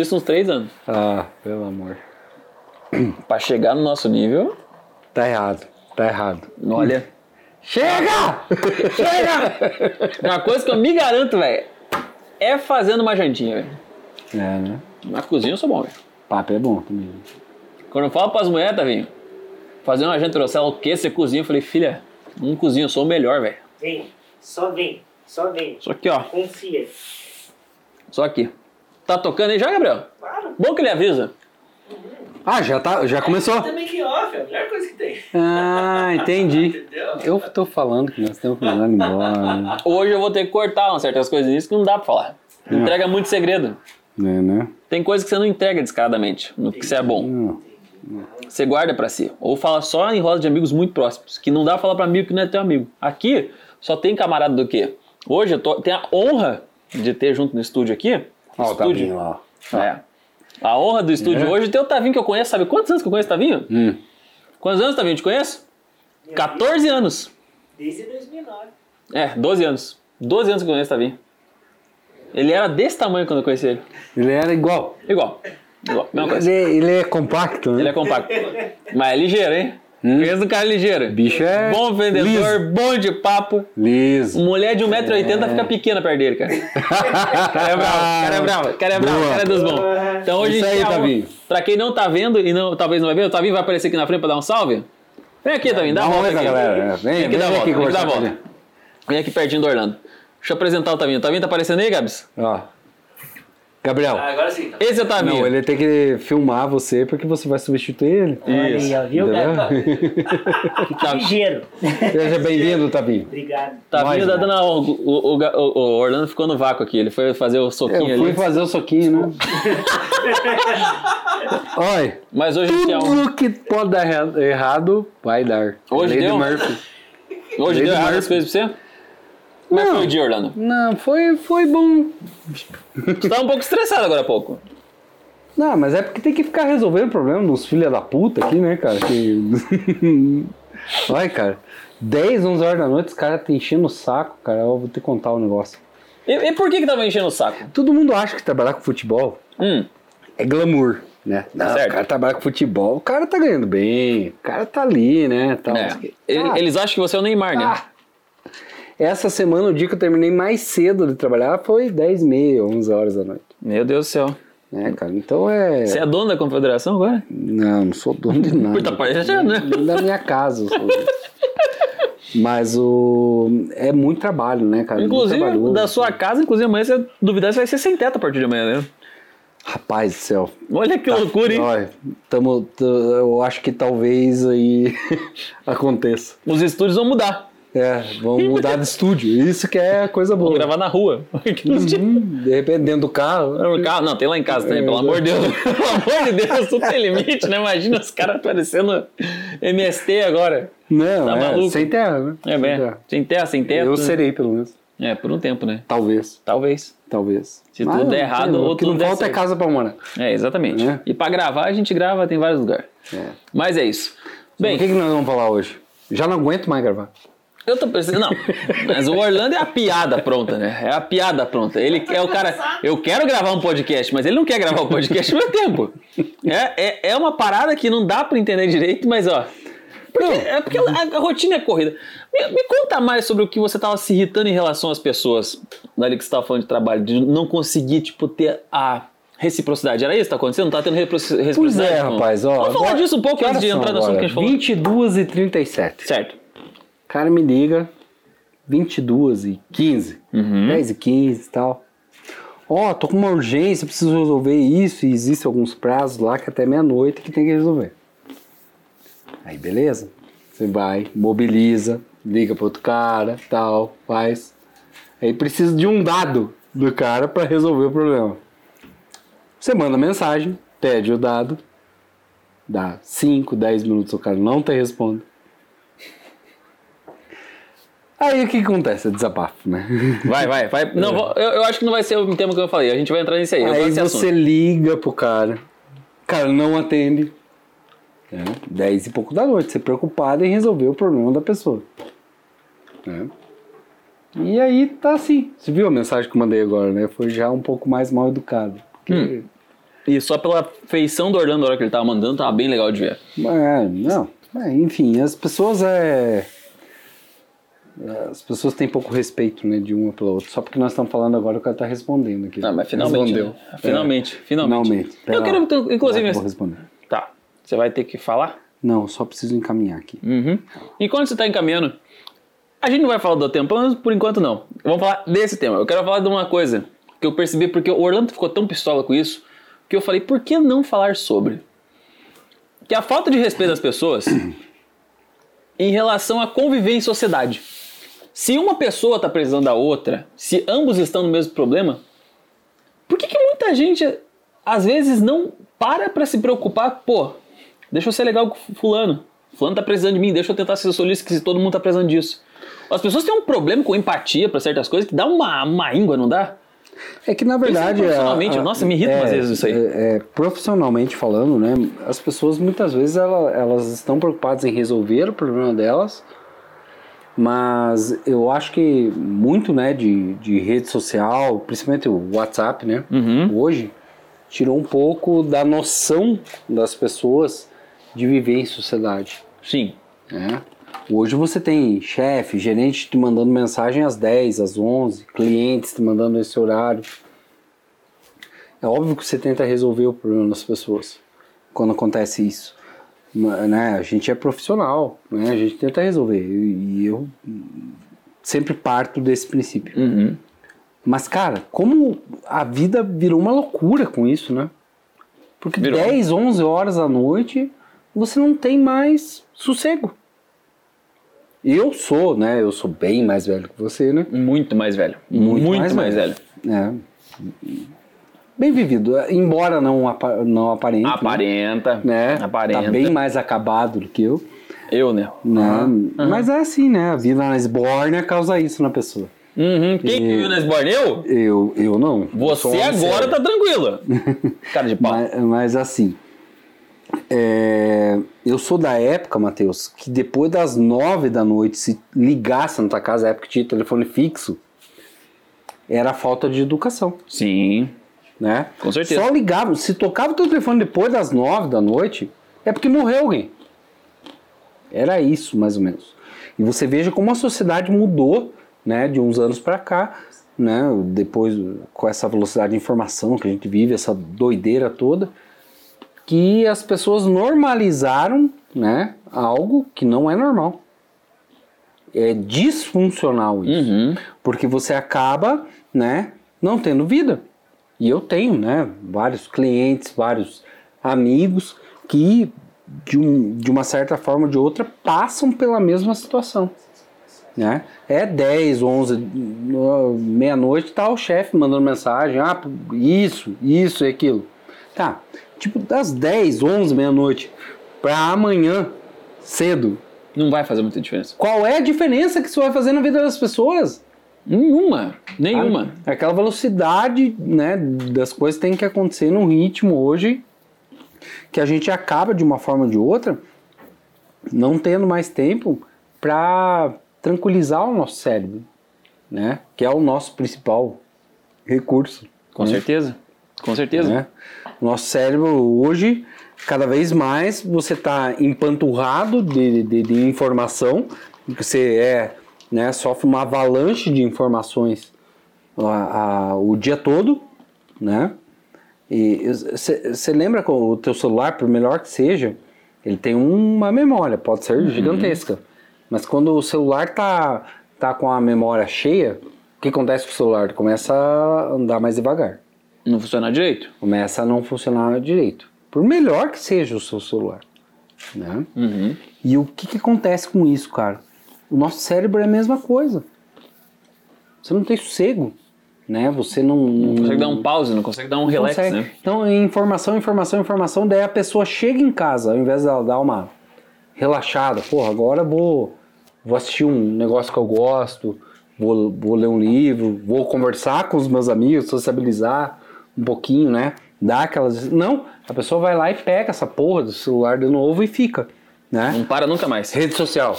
isso uns três anos. Ah, pelo amor. Pra chegar no nosso nível, Tá errado. Tá errado. olha. Chega! Chega! Uma coisa que eu me garanto, velho, é fazendo uma jantinha, velho. É, né? Na cozinha eu sou bom, velho. Papo é bom também. Quando eu falo pras mulheres, Tavinho, fazer uma janta, trouxer o que você cozinha? Eu falei, filha, não cozinho, eu sou o melhor, velho. Vem, só vem, só vem. Só aqui, ó. Confia. Só aqui. Tá tocando aí já, Gabriel? Claro. Bom que ele avisa. Ah, já, tá, já começou? Também que off, é a melhor coisa que tem. Ah, entendi. Entendeu? Eu tô falando que nós temos que mandar embora. Hoje eu vou ter que cortar umas certas coisas nisso que não dá pra falar. Entrega muito segredo. Né, né? Tem coisa que você não entrega descaradamente, no que você é bom. Não. Você guarda pra si. Ou fala só em roda de amigos muito próximos, que não dá pra falar pra amigo que não é teu amigo. Aqui, só tem camarada do quê? Hoje eu tô, tenho a honra de ter junto no estúdio aqui. Ó, o estúdio. Tavinho lá. É. A honra do estúdio É. hoje tem o Tavinho que eu conheço. Sabe quantos anos que eu conheço o Tavinho? Hum. Quantos anos, Tavinho, eu te conheço? 14 anos. Desde 2009. É, 12 anos. 12 anos que eu conheço o Tavinho. Ele era desse tamanho quando eu conheci ele. Ele era igual. Igual. Igual. Mesma Ele, coisa. é- ele é compacto, né? Ele é compacto. Mas é ligeiro, hein? Conheço um cara ligeiro. Bicho é Bom vendedor, bom de papo. Liso. Mulher de 1,80m fica pequena perto dele, cara. cara é bravo, cara é bravo, cara é bravo, cara é dos bons. Então hoje Isso aí, a- Tavinho. Pra quem não tá vendo e não, talvez não vai ver, o Tavinho vai aparecer aqui na frente pra dar um salve. Vem aqui, Tavinho, dá uma volta aqui. galera. É, Vem, Vem aqui vem dar a aqui volta, vem aqui volta. Vem aqui pertinho do Orlando. Deixa eu apresentar o Tavinho. O Tavinho tá aparecendo aí, Gabs? Ó. Gabriel. Ah, agora sim. Tá. Esse é o Tavinho. Não, ele tem que filmar você porque você vai substituir ele. Olha aí, ó, viu? Tá- Ligeiro. Seja bem-vindo, Tavinho. Obrigado. Tavinho Nós, tá dando a- o, o, o, o- Orlando ficou no vácuo aqui. Ele foi fazer o soquinho Eu fui ali. fazer o soquinho, né? Olha, Mas hoje gente é um... tudo que pode dar erra- errado, vai dar. Hoje Lei deu? Murphy. Hoje Lady deu errado Murphy. as coisas pra você? Como é que Não. foi o dia, Orlando? Não, foi, foi bom. Você tava um pouco estressado agora há pouco. Não, mas é porque tem que ficar resolvendo o problema dos filha da puta aqui, né, cara? Que... Vai, cara. 10, 11 horas da noite, os caras tá enchendo o saco, cara. Eu vou te contar um negócio. E, e por que que tava enchendo o saco? Todo mundo acha que trabalhar com futebol Hum, é glamour, né? Não, Certo. o cara trabalha com futebol, o cara tá ganhando bem, o cara tá ali, né? Tal, é. o Eles acham que você é o Neymar, né? ah, essa semana, o dia que eu terminei mais cedo de trabalhar foi 10 e meia, 11 horas da noite. Meu Deus do céu. Né, cara? Então é. Você é dono da confederação agora? Não, não sou dono de nada. Puta, parece já, né? Nem da minha casa. Mas o. É muito trabalho, né, cara? Inclusive, da sua casa, inclusive amanhã, se duvidar, você vai ser sem teto a partir de amanhã, né? Rapaz do céu. Olha que loucura, hein? Olha, tamo, eu acho que talvez aí aconteça. Os estúdios vão mudar. É, vamos mudar de estúdio. Isso que é coisa boa. gravar na rua. Aqui no estúdio. Hum, de repente dentro do carro. No carro, não, tem lá em casa também, pelo amor de Deus. Pelo amor de Deus, tudo tem limite, né? Imagina os caras parecendo MST agora. Não, Tá é, maluco? sem terra, né? É, Sem bem. terra. Sem terra, sem teto. Eu serei, pelo menos. É, por um tempo, né? Talvez. Talvez. Talvez. Se tudo der errado, sei, ou O que não falta é casa pra morar. É, exatamente. Né? E pra gravar, a gente grava, tem vários lugares. É. Mas é isso. Bem, o que, que nós vamos falar hoje? Já não aguento mais gravar. Eu tô pensando. Não, mas o Orlando é a piada pronta, né? É a piada pronta. Ele é o cara. Eu quero gravar um podcast, mas ele não quer gravar um podcast no meu tempo. É, é, é uma parada que não dá pra entender direito, mas ó. Porque, é porque a, rotina é corrida. Me, me conta mais sobre o que você tava se irritando em relação às pessoas dali que você tava falando de trabalho, de não conseguir, tipo, ter a reciprocidade. Era isso que tá acontecendo? Não tá tendo reciprocidade? Pois é, com- rapaz. Ó, Vamos falar disso um pouco antes de entrar no assunto que a gente falou. 22 e 37. Certo. Cara me liga, 22 e 15, Uhum. 10 e 15 e tal. Ó, tô com uma urgência, preciso resolver isso e existem alguns prazos lá que até meia-noite que tem que resolver. Aí, beleza. Você vai, mobiliza, liga pro outro cara, tal, faz. Aí precisa de um dado do cara para resolver o problema. Você manda mensagem, pede o dado, dá 5, 10 minutos, o cara não te responde. Aí o que acontece? É desabafo, né? Vai, vai, vai. Não, vou- eu, eu acho que não vai ser o tema que eu falei. A gente vai entrar nisso aí. Aí você assunto. liga pro cara, o cara não atende. Né? 10 e pouco da noite, você preocupado em resolver o problema da pessoa. Né? E aí tá assim. Você viu a mensagem que eu mandei agora, né? Foi já um pouco mais mal educado. Porque Hum. E só pela feição do Orlando na hora que ele tava mandando, tava bem legal de ver. É, não. É, enfim, as pessoas é. As pessoas têm pouco respeito, né, de uma pela outra. Só porque nós estamos falando agora, o cara tá respondendo aqui. Ah, mas finalmente. Respondeu. né? Finalmente, É, finalmente. finalmente. Eu quero, então, inclusive. Eu vou responder. Tá. Você vai ter que falar? Não, só preciso encaminhar aqui. Uhum. Enquanto você está encaminhando, a gente não vai falar do tempo, pelo menos por enquanto não. Vamos falar desse tema. Eu quero falar de uma coisa que eu percebi porque o Orlando ficou tão pistola com isso que eu falei, por que não falar sobre? Que a falta de respeito das pessoas em relação a conviver em sociedade. Se uma pessoa está precisando da outra, se ambos estão no mesmo problema, por que, que muita gente às vezes não para para se preocupar? Pô, deixa eu ser legal com fulano. Fulano tá precisando de mim, deixa eu tentar ser solícito se todo mundo tá precisando disso. As pessoas têm um problema com empatia para certas coisas que dá uma, uma íngua, não dá? É que na verdade. profissionalmente, nossa, me irrita umas vezes isso aí. é- é, profissionalmente falando, né? As pessoas muitas vezes ela- elas estão preocupadas em resolver o problema delas, mas eu acho que muito, né, de, de rede social, principalmente o WhatsApp, né? Uhum. Hoje tirou um pouco da noção das pessoas de viver em sociedade. Sim. né? Hoje você tem chefe, gerente te mandando mensagem às 10, às 11, clientes te mandando nesse horário. É óbvio que você tenta resolver o problema das pessoas quando acontece isso. Né? A gente é profissional, né? a gente tenta resolver. E eu sempre parto desse princípio. Uhum. Mas, cara, como a vida virou uma loucura com isso, né? Porque Virou. 10, 11 horas da noite você não tem mais sossego. Eu sou, né? Eu sou bem mais velho que você, né? Muito mais velho. Muito Muito, mais mais, velho. velho. É. Bem vivido, embora não, apa não aparente. né? Aparenta. Né? Aparenta. Tá bem mais acabado do que eu. Eu, né? Né? Mas é assim, né? A vida na esbórnia causa isso na pessoa. Uhum. Quem que viu na Esborne? Eu? Eu, eu não. Eu Você homem agora sério. tá tranquilo. Cara de pau. Mas, mas assim, é, eu sou da época, Matheus, que depois das nove da noite, se ligasse na tua casa, a época que tinha telefone fixo, era falta de educação, Sim. Né? Com certeza. Só ligava, se tocava o teu telefone depois das nove da noite, é porque morreu alguém. Era isso, mais ou menos. E você veja como a sociedade mudou, né, de uns anos para cá, né, depois com essa velocidade de informação que a gente vive, essa doideira toda, que as pessoas normalizaram, né, algo que não é normal. É disfuncional isso. Uhum. Porque você acaba, né, não tendo vida. E eu tenho, né, vários clientes, vários amigos que de, um, de uma certa forma ou de outra passam pela mesma situação. Né? É 10, 11, no- meia-noite, tá o chefe mandando mensagem, ah, isso, isso e aquilo. Tá, tipo das 10, 11, meia-noite para amanhã, cedo, Não vai fazer muita diferença. qual é a diferença que isso vai fazer na vida das pessoas? Nenhuma. Nenhuma. Ah, Aquela velocidade né, das coisas tem que acontecer num ritmo hoje que a gente acaba de uma forma ou de outra não tendo mais tempo para tranquilizar o nosso cérebro, né? Que é o nosso principal recurso. Com né? certeza. Com certeza. né? O nosso cérebro hoje, cada vez mais, você está empanturrado de, de, de informação, você é, né, sofre uma avalanche de informações a- a- o dia todo, né? E você lembra que o teu celular, por melhor que seja, ele tem uma memória, pode ser gigantesca, mas quando o celular tá, tá com a memória cheia, o que acontece com o celular? Ele começa a andar mais devagar Não funciona direito. começa a não funcionar direito. Por melhor que seja o seu celular. Né? Uhum. E o que, que acontece com isso, cara? O nosso cérebro é a mesma coisa. Você não tem sossego. Né? Você não. Não consegue dar um pause, não consegue dar um relax, consegue. né? Então, é informação, informação, informação. Daí a pessoa chega em casa, ao invés dela dar uma relaxada. Porra, agora vou, vou assistir um negócio que eu gosto, vou, vou ler um livro, vou conversar com os meus amigos, sociabilizar um pouquinho, né? Dar aquelas. Não, a pessoa vai lá e pega essa porra do celular de novo e fica. Né? Não para nunca mais. Rede social.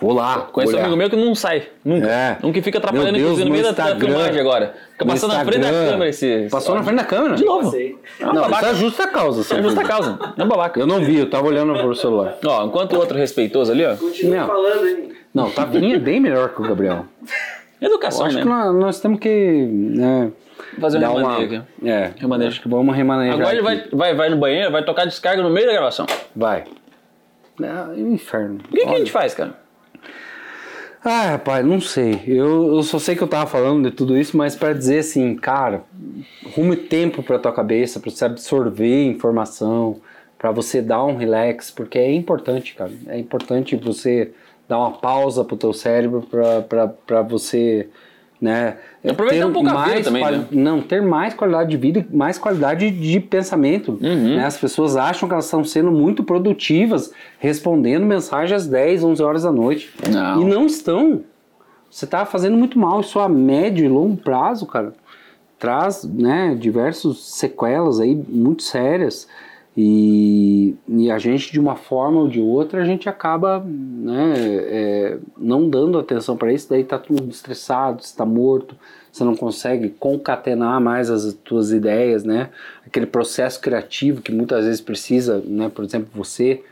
Vou lá. Conheço um amigo meu que não sai. Nunca. É. Nunca fica atrapalhando, Deus, inclusive, no meio no da- Instagram. filmagem agora. Fica passando na frente da Instagram. câmera esse. Passou na frente da câmera? De novo. Passei. É um Não, babaca. isso é justa causa. É seu justa causa. É um babaca. Eu não vi, eu tava olhando pro celular. Ó, enquanto o outro respeitoso ali, ó. Continua Não. falando aí. Não, o Tavinha é bem melhor que o Gabriel. Eu Educação acho que mesmo. nós, nós temos que. Né, Fazer um dar remanejo uma. aqui. É, Remanejo. acho que vamos remanejar. Agora ele vai, vai, vai no banheiro, vai tocar descarga no meio da gravação. Vai. É, é um inferno. O que, que a gente faz, cara? Ah, rapaz, não sei. Eu, eu só sei que eu tava falando de tudo isso, mas pra dizer assim, cara, rume tempo pra tua cabeça, pra você absorver informação, pra você dar um relax, porque é importante, cara. É importante você dar uma pausa pro teu cérebro pra você, né? Aproveitar um pouco a vida também, né? Não, ter mais qualidade de vida e mais qualidade de pensamento. Uhum. né? As pessoas acham que elas estão sendo muito produtivas respondendo mensagens às 10, 11 horas da noite. Não. E não estão. Você está fazendo muito mal. Isso a médio e longo prazo, cara, traz né, diversas sequelas aí muito sérias. E, e a gente, de uma forma ou de outra, a gente acaba né, é, não dando atenção para isso. Daí tá todo mundo estressado, está morto, você não consegue concatenar mais as tuas ideias, né? Aquele processo criativo que muitas vezes precisa, né? Por exemplo, você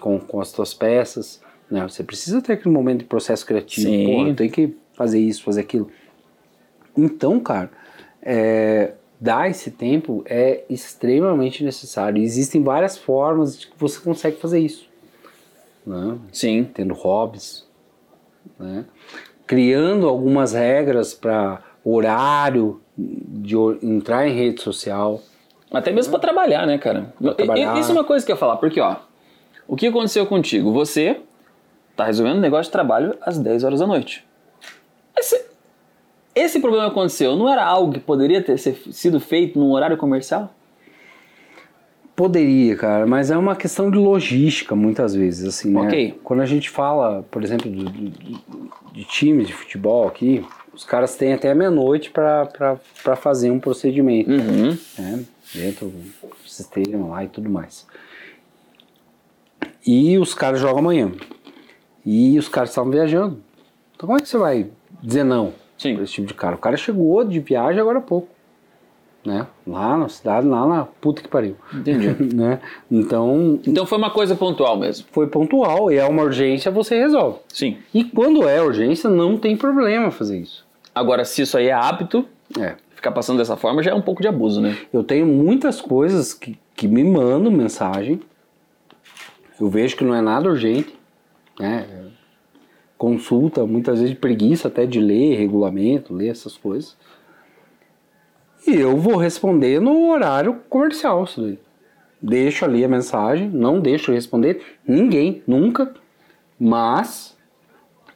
com, com as tuas peças, né? Você precisa ter aquele momento de processo criativo. Sim. Tem que fazer isso, fazer aquilo. Então, cara, é, dar esse tempo é extremamente necessário. Existem várias formas de que você consegue fazer isso. Né? Sim. Tendo hobbies, né? criando algumas regras para horário de entrar em rede social. Até mesmo pra trabalhar, né, cara? Trabalhar. Isso é uma coisa que eu ia falar, porque, ó, o que aconteceu contigo? Você tá resolvendo um negócio de trabalho às 10 horas da noite. Esse, problema aconteceu, não era algo que poderia ter sido feito num horário comercial? Poderia, cara, mas é uma questão de logística muitas vezes, assim, né? Ok. Quando a gente fala, por exemplo, de, de, de times de futebol aqui, os caras têm até meia-noite para fazer um procedimento, Uhum. né? Dentro do sistema lá e tudo mais. E os caras jogam amanhã. E os caras estavam viajando. Então como é que você vai dizer não Sim. pra esse tipo de cara? O cara chegou de viagem agora há pouco. Né? Lá na cidade, lá na puta que pariu. Entendi. né? Então, Então foi uma coisa pontual mesmo. foi pontual e é uma urgência, você resolve. Sim. E quando é urgência, não tem problema fazer isso. Agora, se isso aí é hábito, É. ficar passando dessa forma já é um pouco de abuso, né? Eu tenho muitas coisas que, que me mandam mensagem. Eu vejo que não é nada urgente. Né? Consulta, muitas vezes de preguiça até de ler regulamento, ler essas coisas. E eu vou responder no horário comercial. Isso daí. Deixo ali a mensagem, não deixo responder ninguém, nunca. Mas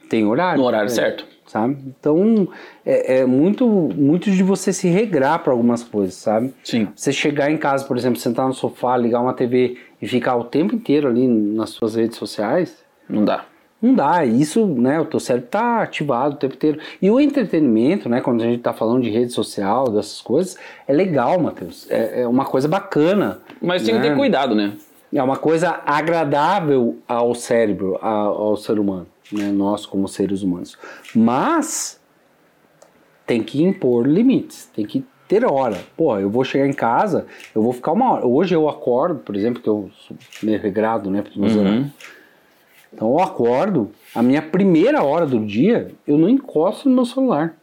tem horário. No horário É, certo. Sabe? Então é, é muito, muito de você se regrar para algumas coisas, sabe? Sim. Você chegar em casa, por exemplo, sentar no sofá, ligar uma TV e ficar o tempo inteiro ali nas suas redes sociais, Não dá. Não dá. Isso, né? O teu cérebro tá ativado o tempo inteiro. E o entretenimento, né? Quando a gente tá falando de rede social, dessas coisas, é legal, Matheus. É, é uma coisa bacana. Mas tem que né? ter cuidado, né? É uma coisa agradável ao cérebro, a- ao ser humano, né? Nós como seres humanos. Mas tem que impor limites, tem que ter hora. Pô, eu vou chegar em casa, eu vou ficar uma hora. Hoje eu acordo, por exemplo, que eu sou meio regrado, né? pros meus Uhum. horários. Então eu acordo, a minha primeira hora do dia, eu não encosto no meu celular.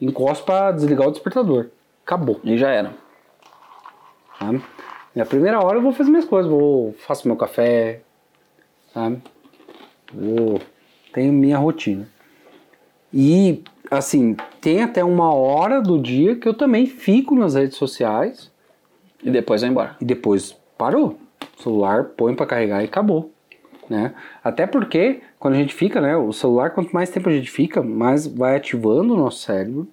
Encosto para desligar o despertador. Acabou. E já era. Sabe? Na primeira hora eu vou fazer minhas coisas, vou faço meu café, sabe? Vou tenho minha rotina. E assim, tem até uma hora do dia que eu também fico nas redes sociais E depois vai embora. e depois parou. O celular põe para carregar e acabou, né? Até porque quando a gente fica, né, o celular quanto mais tempo a gente fica, mais vai ativando o nosso cérebro.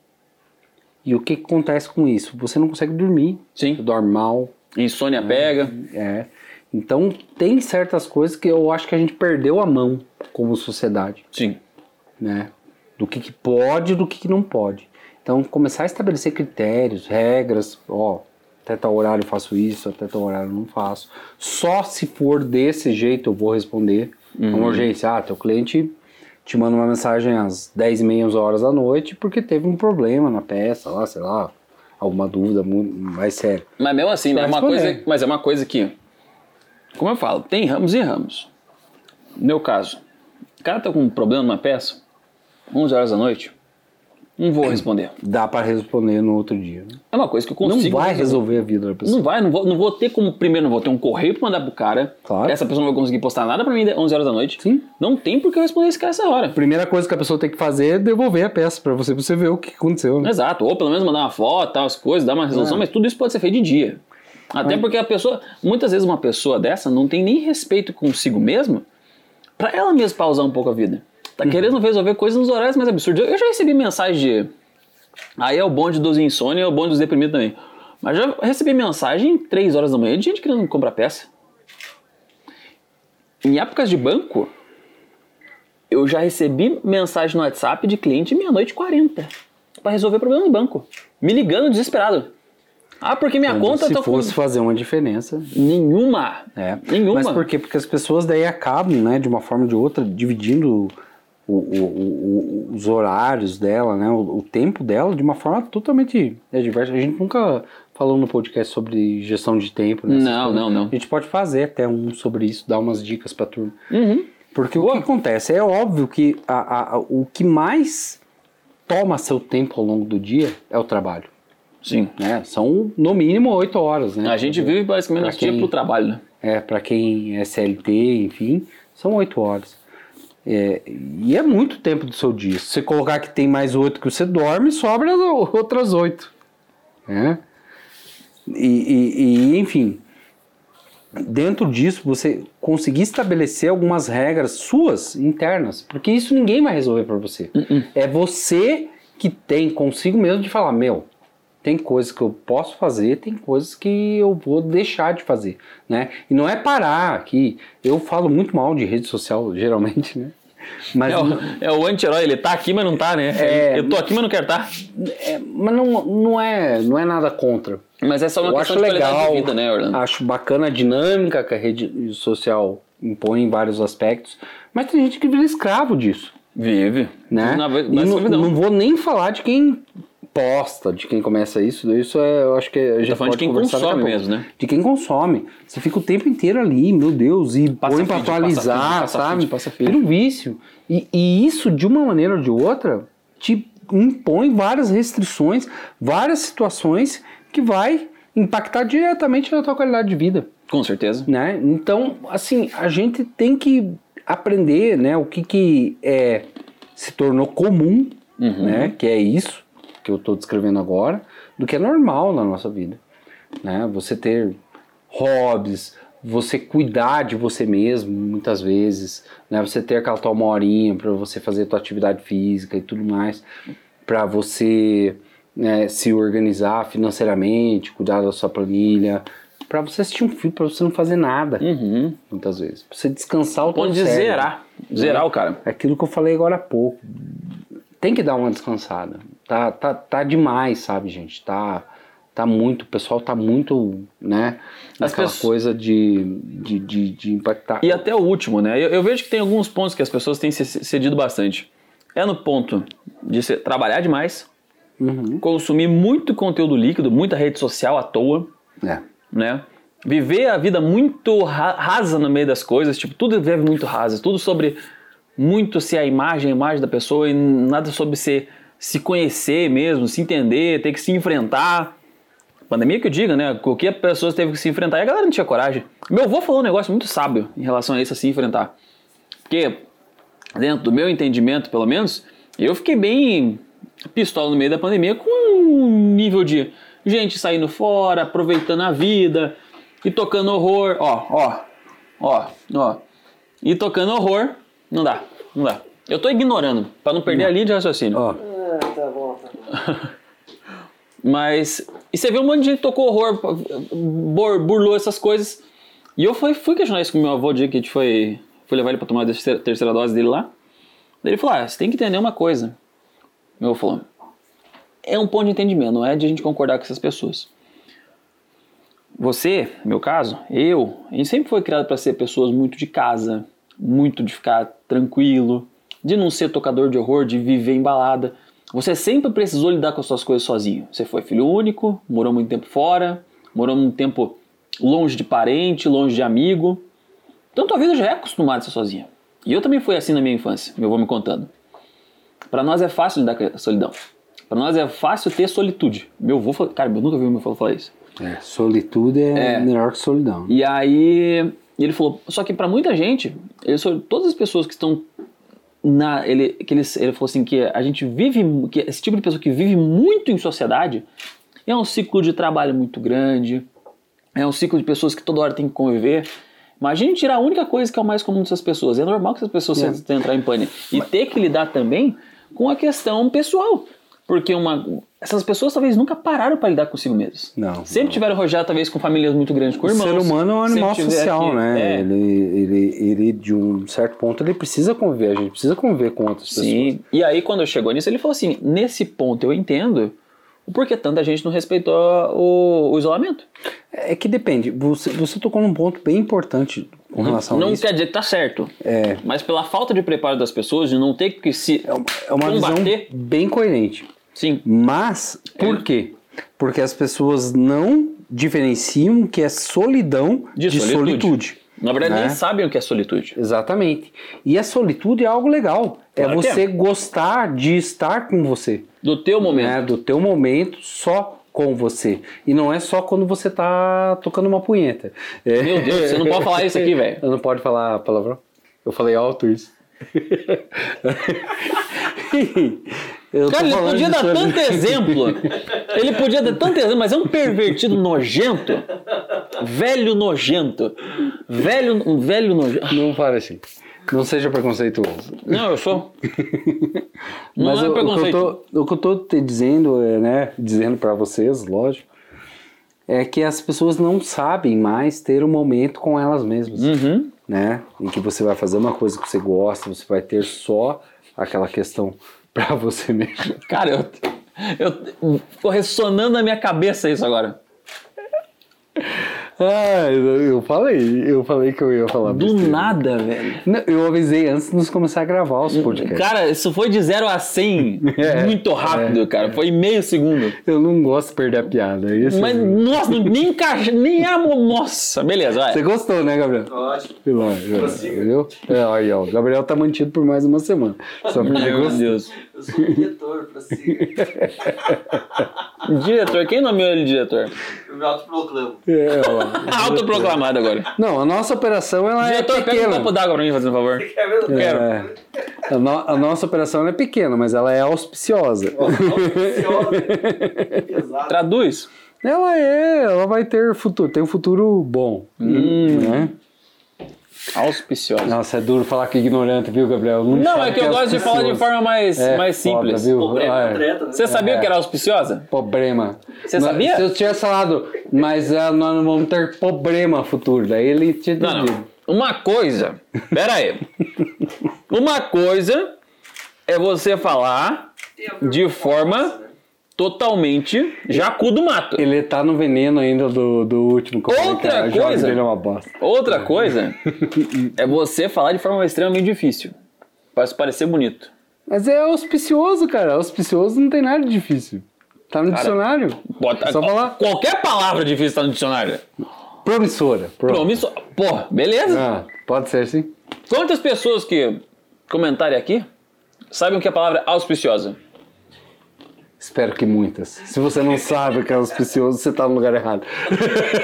E o que, que acontece com isso? Você não consegue dormir, Sim. dorme mal, Insônia pega. é. Então tem certas coisas que eu acho que a gente perdeu a mão como sociedade, Sim. né? Do que, que pode e do que, que não pode. Então começar a estabelecer critérios, regras, ó, até tal horário eu faço isso, até tal horário eu não faço. Só se for desse jeito eu vou responder. É uma urgência. Ah, teu cliente te manda uma mensagem às 10 e meia, 11 horas da noite porque teve um problema na peça, lá, sei lá, alguma dúvida mais séria. Mas mesmo assim, Vai é uma coisa, mas é uma coisa que, como eu falo, tem ramos e ramos. No meu caso, o cara tá com um problema numa peça, 11 horas da noite, não vou responder. Dá pra responder no outro dia. né? É uma coisa que eu Não consigo vai resolver a vida da pessoa. Não vai, não vou, não vou ter como. Primeiro, não vou ter um correio pra mandar pro cara. Claro. Essa pessoa não vai conseguir postar nada pra mim 11 horas da noite. Sim. Não tem por que eu responder esse cara essa hora. Primeira coisa que a pessoa tem que fazer é devolver a peça pra você, pra você ver o que aconteceu. Né? Exato. Ou pelo menos mandar uma foto, tal, as coisas, dar uma resolução, É. mas tudo isso pode ser feito de dia. Até porque a pessoa. Muitas vezes uma pessoa dessa não tem nem respeito consigo mesma pra ela mesma pausar um pouco a vida. Tá querendo resolver coisas nos horários mais absurdos. Eu- Eu já recebi mensagem de. Aí é o bonde dos insônia, é o bonde dos deprimidos também. Mas já recebi mensagem 3 horas da manhã de gente querendo comprar peça. Em épocas de banco, eu já recebi mensagem no WhatsApp de cliente meia-noite e 40 para resolver problema no banco. Me ligando desesperado. Ah, porque minha Quando conta se tá fosse com. fazer uma diferença. Nenhuma. É. Nenhuma. Mas por quê? Porque as pessoas daí acabam, né, de uma forma ou de outra, dividindo o- o- os horários dela, né, o, tempo dela de uma forma totalmente diversa. A gente nunca falou no podcast sobre gestão de tempo, né? Não, coisas. não, não. A gente pode fazer até um sobre isso, dar umas dicas pra turma. Uhum. Porque o que acontece? É óbvio que a- a- o que mais toma seu tempo ao longo do dia é o trabalho. Sim. Né? São no mínimo oito horas, né? A gente vive basicamente nosso dia quem- pro trabalho, né? É, para quem é CLT, enfim, são oito horas. É, e é muito tempo do seu dia. Se você colocar que tem mais oito que você dorme, sobra outras oito. Né? E, e- e, enfim, dentro disso, você conseguir estabelecer algumas regras suas internas, porque isso ninguém vai resolver para você. É você que tem consigo mesmo de falar: meu, tem coisas que eu posso fazer, tem coisas que eu vou deixar de fazer, né? E não é parar aqui. Eu falo muito mal de rede social, geralmente, né? Mas, É o, é o anti-herói, ele tá aqui, mas não tá, né? É. Eu tô aqui, mas não quero estar. é, mas não, não, é, não é nada contra. Mas é só uma eu questão acho de qualidade legal, de vida, né, Orlando? acho bacana a dinâmica que a rede social impõe em vários aspectos, mas tem gente que vira escravo disso. Vive. né? Na, E na não, não vou nem falar de quem posta, de quem começa isso, isso é, eu acho que a gente Tá falando de quem consome mesmo, né? De quem consome. Você fica o tempo inteiro ali, meu Deus, e Passa põe passa atualizar, feed, passa sabe? feed, passa feed. Vira um vício. E, e isso, de uma maneira ou de outra, te impõe várias restrições, várias situações que vai impactar diretamente na tua qualidade de vida Com certeza. né? Então, assim, a gente tem que aprender, né, o que que é, se tornou comum, Uhum. né, que é isso que eu estou descrevendo agora, do que é normal na nossa vida, né? Você ter hobbies, você cuidar de você mesmo, muitas vezes, né? Você ter aquela tua uma horinha para você fazer tua atividade física e tudo mais, para você né, se organizar financeiramente, cuidar da sua planilha, para você assistir um filme, para você não fazer nada, Uhum. muitas vezes, pra você descansar o teu Pode zerar. Zerar o cara. É aquilo que eu falei agora há pouco. Tem que dar uma descansada. Tá, tá, tá demais, sabe, gente? Tá, tá muito, o pessoal tá muito, né? As Aquela pessoas- coisa de, de, de, de impactar. E até o último, né? Eu, eu vejo que tem alguns pontos que as pessoas têm cedido bastante. É no ponto de se- trabalhar demais, Uhum. consumir muito conteúdo líquido, muita rede social à toa, É. né? Viver a vida muito ra- rasa no meio das coisas, tipo, tudo vive muito rasa, tudo sobre muito se a imagem, a imagem da pessoa e nada sobre se, se conhecer mesmo, se entender, ter que se enfrentar. Pandemia que eu diga, né? A pessoa teve que se enfrentar e a galera não tinha coragem. Meu avô falou um negócio muito sábio em relação a isso, a se enfrentar. Porque, dentro do meu entendimento, pelo menos, eu fiquei bem pistola no meio da pandemia com um nível de gente saindo fora, aproveitando a vida e tocando horror. Ó, ó, ó, ó. E tocando horror, não dá, não dá. Eu tô ignorando, pra não perder a linha de raciocínio. Ó, Ah, tá bom, tá bom. Mas. E você vê um monte de gente tocou horror, bur- burlou essas coisas. E eu fui, fui questionar isso com meu avô o dia que a gente foi, foi levar ele pra tomar a terceira, terceira dose dele lá. Ele falou: ah, você tem que entender uma coisa. Meu avô falou: é um ponto de entendimento, não é de a gente concordar com essas pessoas. Você, no meu caso, eu, a gente sempre foi criado para ser pessoas muito de casa, muito de ficar tranquilo, de não ser tocador de horror, de viver em balada. Você sempre precisou lidar com as suas coisas sozinho. Você foi filho único, morou muito tempo fora, morou muito tempo longe de parente, longe de amigo. Então tua vida já é acostumada a ser sozinha. E eu também fui assim na minha infância, meu avô me contando. Para nós é fácil lidar com a solidão. Para nós é fácil ter solitude. Meu avô, falou, cara, eu nunca vi meu avô falar isso. É, solitude é, É. melhor que solidão. E aí ele falou, só que para muita gente, ele, todas as pessoas que estão na ele que eles, ele falou assim que a gente vive que esse tipo de pessoa que vive muito em sociedade é um ciclo de trabalho muito grande, é um ciclo de pessoas que toda hora tem que conviver. Imagine tirar a única coisa que é o mais comum dessas pessoas. É normal que essas pessoas É. tentam entrar em pânico. E ter que lidar também com a questão pessoal. Porque uma, essas pessoas talvez nunca pararam para lidar consigo mesmas. Não, Sempre não. tiveram rodeado talvez com famílias muito grandes, com O irmãos. ser humano é um animal social, aqui- né? É. Ele, ele, ele, de um certo ponto, ele precisa conviver. A gente precisa conviver com outras pessoas. Sim. E aí, quando chegou nisso, ele falou assim: nesse ponto eu entendo o porquê tanta gente não respeitou o, o isolamento. É que depende. Você, você tocou num ponto bem importante com relação não a isso. quer dizer que tá certo. É, Mas pela falta de preparo das pessoas, de não ter que se é uma, é uma visão bem coerente. Sim. Mas, por É. quê? Porque as pessoas não diferenciam que é solidão De de, solitude. solitude. Na verdade, Né? nem sabem o que é solitude. Exatamente. E a solitude é algo legal. Claro é que é. você gostar de estar com você. Do teu momento. né, do teu momento só com você. E não é só quando você tá tocando uma punheta. É. Meu Deus, você não pode falar isso aqui, velho. Eu não pode falar palavrão? Eu falei alto isso. Eu Cara, ele podia dar soli- tanto exemplo. Ele podia dar tanto exemplo, mas é um pervertido nojento. Velho nojento. Velho, um velho nojento. Não fale assim. Não seja preconceituoso. Não, eu sou. Não Mas é o, o que eu preconceito. tô, o que eu tô te dizendo, é, né, dizendo pra vocês, lógico, é que as pessoas não sabem mais ter um momento com elas mesmas, Uhum. né? Em que você vai fazer uma coisa que você gosta, você vai ter só aquela questão pra você mesmo. Cara, eu, eu tô ressonando na minha cabeça isso agora. Ah, eu, falei, eu falei que eu ia falar Do besteira. nada, velho. Não, eu avisei antes de nós começar a gravar os podcasts. Cara, isso foi de 0 a 100 É, muito rápido, cara. Foi meio segundo. Eu não gosto de perder a piada. Esse Mas, nossa, não- nem encaixa, nem a. Nossa, beleza, vai. Você gostou, né, Gabriel? Ótimo. Prossiga. Entendeu? É, aí, ó, o Gabriel tá mantido por mais uma semana. Só porque Meu gostou. Deus. Eu sou o diretor, prossiga. Diretor, quem nomeou ele diretor? Eu me autoproclamo. É, ó. Autoproclamado agora. Não, a nossa operação ela Diretor, é pega um pequena. copo d'água pra mim, fazendo favor. Quer ver? Quero. É. A, no- a nossa operação ela é pequena, mas ela é auspiciosa. Pesado. Traduz. Ela é, ela vai ter futuro, tem um futuro bom. Hum. Né? Auspiciosa. Nossa, é duro falar que ignorante, viu, Gabriel? Não, é que eu gosto de falar de forma mais, É, mais foda, simples. viu? Problema Ah, é é. treta, né? Você sabia É. que era auspiciosa? Problema. Você Mas sabia? Se eu tivesse falado, mas ah, nós não vamos ter problema futuro, daí ele tinha Não, não. Uma coisa. Pera aí. Uma coisa é você falar de forma totalmente jacu do mato. Ele tá no veneno ainda do, do último. Outra que coisa. dele é uma bosta. Outra coisa é você falar de forma extremamente difícil. Para se parecer bonito. Mas é auspicioso, cara. Auspicioso não tem nada de difícil. Tá no dicionário. Bota, Só falar. Qualquer palavra difícil tá no dicionário. Promissora. Pronto. Promissor. Porra, beleza? Ah, pode ser sim. Quantas pessoas que comentarem aqui sabem o que é a palavra auspiciosa? Espero que muitas. Se você não sabe o que é auspicioso, você tá no lugar errado.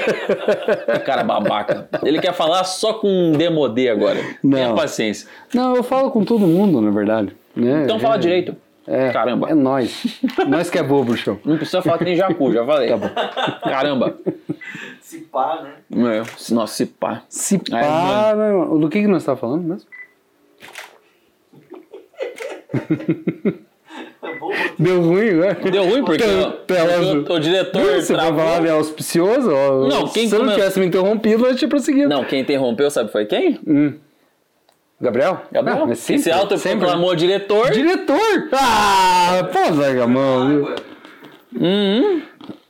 Cara babaca. Ele quer falar só com um demodê agora. Não. Tenha paciência. Não, eu falo com todo mundo, na verdade. Né? Então fala É- direito. É, Caramba. É nós. nós que é bobo, show. Não precisa falar que nem jacu, já falei. Tá bom. Caramba. Se pá, né? É, nossa, se pá. Se Ai, pá, né? do que, que nós tá falando mesmo? É. Deu ruim, né? Deu ruim porque elas- o, o diretor Você vai travou. falar de auspicioso? ó, Não, quem Se eu não come- tivesse me interrompido, eu tinha prosseguido. Não, quem interrompeu, sabe foi quem? Gabriel? Gabriel. Ah, mas Quem sempre, se autoproclamou diretor. Diretor! Ah, pô, a mão. Uhum.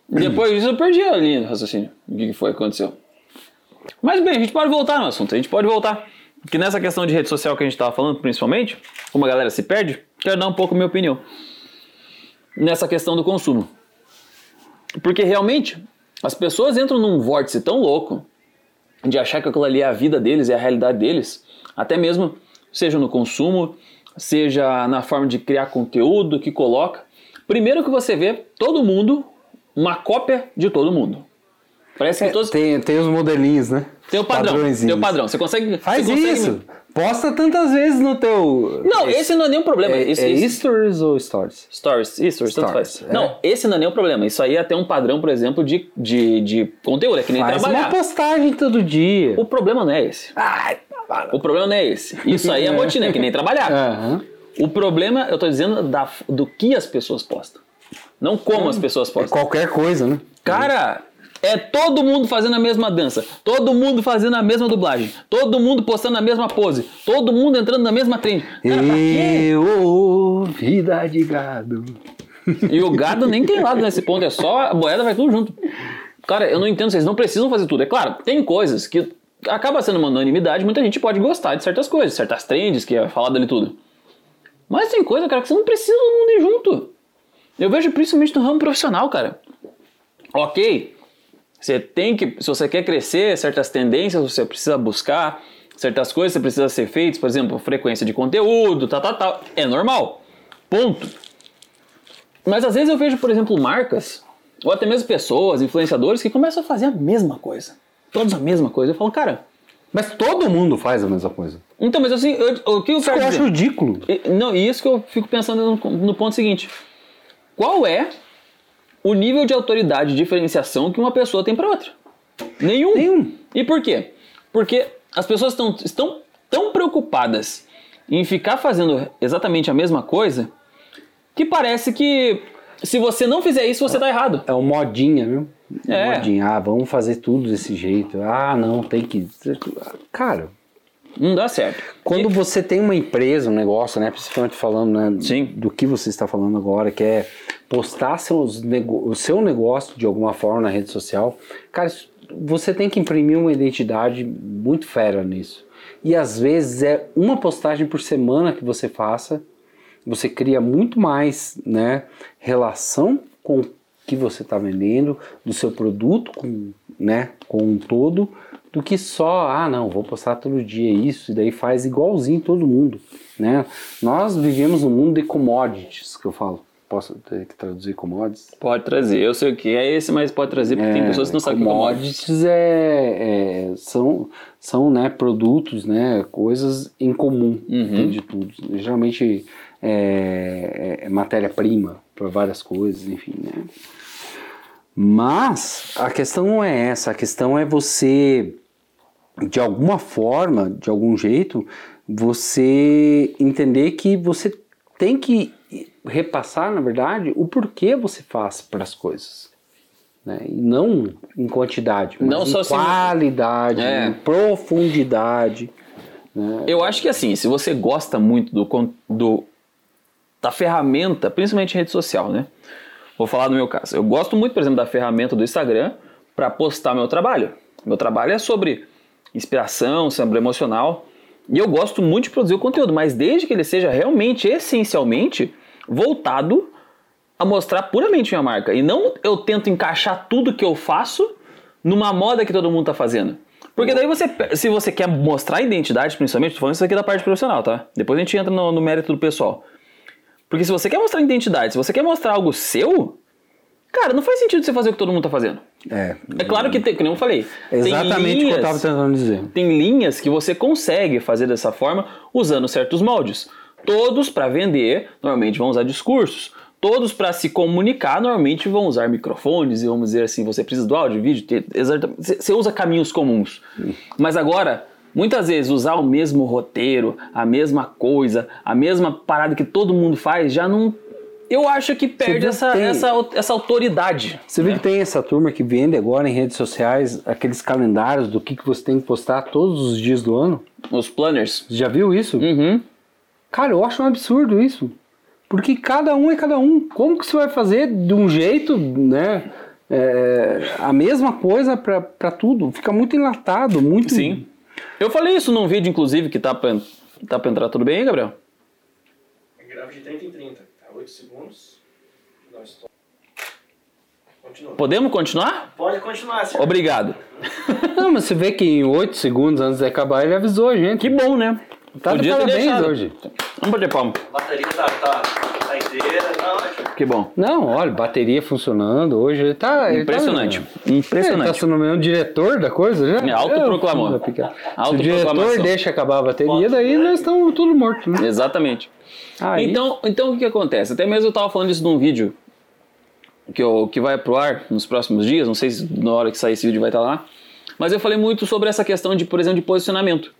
Depois disso eu perdi a linha do raciocínio. O que foi que aconteceu? Mas bem, a gente pode voltar no assunto, a gente pode voltar. que nessa questão de rede social que a gente estava falando, principalmente, como a galera se perde, quero dar um pouco a minha opinião nessa questão do consumo. Porque realmente as pessoas entram num vórtice tão louco de achar que aquilo ali é a vida deles, é a realidade deles, até mesmo seja no consumo, seja na forma de criar conteúdo que coloca. Primeiro que você vê todo mundo uma cópia de todo mundo. Parece que É, todos tem, tem os modelinhos, né? Tem o padrão, tem o padrão. Você consegue Faz você consegue- isso. Posta tantas vezes no teu. Não, esse não é nenhum problema. É, Esse- é esse- stories ou stories? Stories, isso, tanto Stories, faz. é. Não, esse não é nenhum problema. Isso aí é até um padrão, por exemplo, de, de, de conteúdo, é que nem Faz trabalhar. uma postagem todo dia. O problema não é esse. Ai, O problema não é esse. Isso aí é rotina, é que nem trabalhar. Aham. O problema, eu tô dizendo da, do que as pessoas postam. Não como as pessoas É postam. qualquer coisa, né? Cara, é todo mundo fazendo a mesma dança, todo mundo fazendo a mesma dublagem, todo mundo postando a mesma pose, todo mundo entrando na mesma trend. Cara? Eu, vida de gado. E o gado nem tem lado nesse ponto, é só a moeda vai tudo junto. Cara, eu não entendo, vocês não precisam fazer tudo. É claro, tem coisas que acaba sendo uma unanimidade, muita gente pode gostar de certas coisas, certas trends que é falado ali tudo. Mas tem coisa, cara, que você não precisa todo mundo ir junto. Eu vejo principalmente no ramo profissional, cara. Ok, você tem que, se você quer crescer, certas tendências você precisa buscar, certas coisas você precisa ser feitas, por exemplo, frequência de conteúdo, tal, tal, tal. É normal. Ponto. Mas às vezes eu vejo, por exemplo, marcas, ou até mesmo pessoas, influenciadores, que começam a fazer a mesma coisa. Todos a mesma coisa. Eu falo, cara, Mas todo mundo faz a mesma coisa. então, mas assim, eu- o que eu Isso que eu acho ridículo. E- Não, e isso que eu fico pensando no, no ponto seguinte. Qual é o nível de autoridade e diferenciação que uma pessoa tem para outra? Nenhum. Nenhum. E por quê? Porque as pessoas estão, estão tão preocupadas em ficar fazendo exatamente a mesma coisa que parece que se você não fizer isso, você tá errado. É o modinha, viu? É. Modinha. Ah, vamos fazer tudo desse jeito. Ah, não, tem que. Cara, Não dá certo. Quando você tem uma empresa, um negócio, né, principalmente falando né, Sim. do que você está falando agora, que é postar seus nego- o seu negócio de alguma forma na rede social, cara, você tem que imprimir uma identidade muito fera nisso. E às vezes é uma postagem por semana que você faça, você cria muito mais né, relação com o que você está vendendo, do seu produto com, né, com um todo, do que só, ah não, vou postar todo dia isso, e daí faz igualzinho todo mundo. Né? Nós vivemos um mundo de commodities, que eu falo. Posso ter que traduzir commodities? Pode trazer. Eu sei o que é esse, mas pode trazer porque tem pessoas que não sabem o que é commodities é, é- são, são né, produtos, né, coisas em comum Uhum. de tudo. Geralmente é, é matéria-prima para várias coisas, enfim. Né? Mas a questão não é essa, a questão é você, de alguma forma, de algum jeito, você entender que você tem que repassar, na verdade, o porquê você faz para as coisas. Né? E não em quantidade, mas Não em só se- qualidade, É. em profundidade. Né? Eu acho que assim, se você gosta muito do, do da ferramenta, principalmente rede social, né? Vou falar do meu caso. Eu gosto muito, por exemplo, da ferramenta do Instagram para postar meu trabalho. Meu trabalho é sobre inspiração, sobre emocional. E eu gosto muito de produzir o conteúdo, mas desde que ele seja realmente, essencialmente, voltado a mostrar puramente minha marca. E não eu tento encaixar tudo que eu faço numa moda que todo mundo tá fazendo. Porque daí você, se você quer mostrar identidade, principalmente, tô falando isso aqui da parte profissional, tá? Depois a gente entra no, no mérito do pessoal. Porque se você quer mostrar identidade, se você quer mostrar algo seu, cara, não faz sentido você fazer o que todo mundo tá fazendo. É, É claro que tem, que nem eu falei. exatamente o que eu linhas- estava tentando dizer. tem linhas que você consegue fazer dessa forma usando certos moldes. Todos para vender, normalmente vão usar discursos. Todos para se comunicar, normalmente vão usar microfones e vamos dizer assim, você precisa do áudio, vídeo, você usa caminhos comuns. Mas agora, muitas vezes usar o mesmo roteiro, a mesma coisa, a mesma parada que todo mundo faz, já não eu acho que perde essa, tem- essa, essa autoridade. Você vê que tem essa turma que vende agora em redes sociais aqueles calendários do que, que você tem que postar todos os dias do ano? Os planners. Já viu isso? Uhum. Cara, eu acho um absurdo isso. Porque cada um é cada um. Como que você vai fazer de um jeito, né? é, a mesma coisa pra tudo. Fica muito enlatado, muito. Sim. Eu falei isso num vídeo, inclusive, que tá pra, tá pra entrar tudo bem aí, Gabriel? Grava de 30 em 30. Tá 8 segundos. Um stop. Continua. Podemos continuar? Pode continuar, senhor. Obrigado. Não, mas você vê que em 8 segundos antes de acabar ele avisou a gente. Que bom, né? Tá de Podia parabéns deixado. hoje. Vamos bater palma. A bateria tá, tá, tá inteira, tá ótimo. Que bom. Não, olha, bateria funcionando hoje. Ele tá. ele Impressionante. Tá, Ele tá Impressionante. se nomeando diretor da coisa já? É, autoproclamou. É, pica- Se o diretor deixa acabar a bateria, daí nós estamos tudo morto, né? Exatamente. Aí, Então, então o que acontece? Até mesmo eu tava falando isso num vídeo que, eu, que vai pro ar nos próximos dias, não sei se na hora que sair esse vídeo vai estar lá, mas eu falei muito sobre essa questão de, por exemplo, de posicionamento.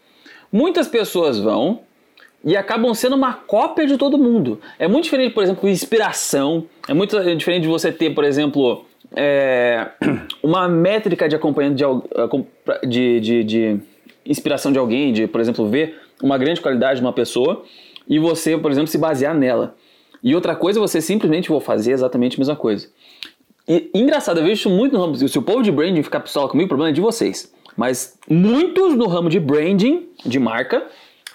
Muitas pessoas vão e acabam sendo uma cópia de todo mundo. É muito diferente, por exemplo, inspiração, é muito diferente de você ter, por exemplo, é, uma métrica de acompanhamento de, acom- de, de, de inspiração de alguém, de, por exemplo, ver uma grande qualidade de uma pessoa e você, por exemplo, se basear nela. E outra coisa, você simplesmente vou fazer exatamente a mesma coisa. E engraçado, eu vejo isso muito no ramo. Se o povo de branding ficar pistola comigo, o problema é de vocês. Mas muitos no ramo de branding, de marca,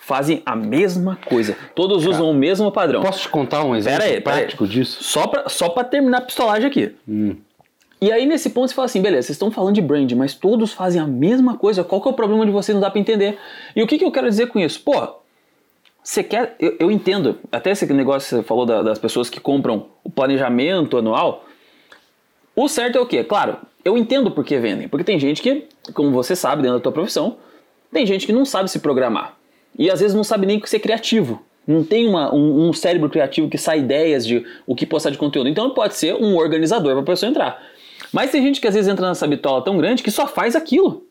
fazem a mesma coisa. Todos usam o mesmo padrão. posso te contar um exemplo Pera aí, pera aí. prático disso? Só pra, só pra terminar a pistolagem aqui. E aí, nesse ponto, você fala assim: beleza, vocês estão falando de brand, mas todos fazem a mesma coisa. Qual que é o problema de vocês? Não dá pra entender. E o que, que eu quero dizer com isso? Pô, você quer. Eu, eu entendo, até esse negócio que você falou da- das pessoas que compram o planejamento anual. O certo é o quê? Claro, eu entendo por que vendem. Porque tem gente que, como você sabe dentro da tua profissão, tem gente que não sabe se programar. E às vezes não sabe nem ser criativo. Não tem uma- um, um cérebro criativo que sai ideias de o que postar de conteúdo. Então pode ser um organizador para a pessoa entrar. Mas tem gente que às vezes entra nessa bitola tão grande que só faz aquilo.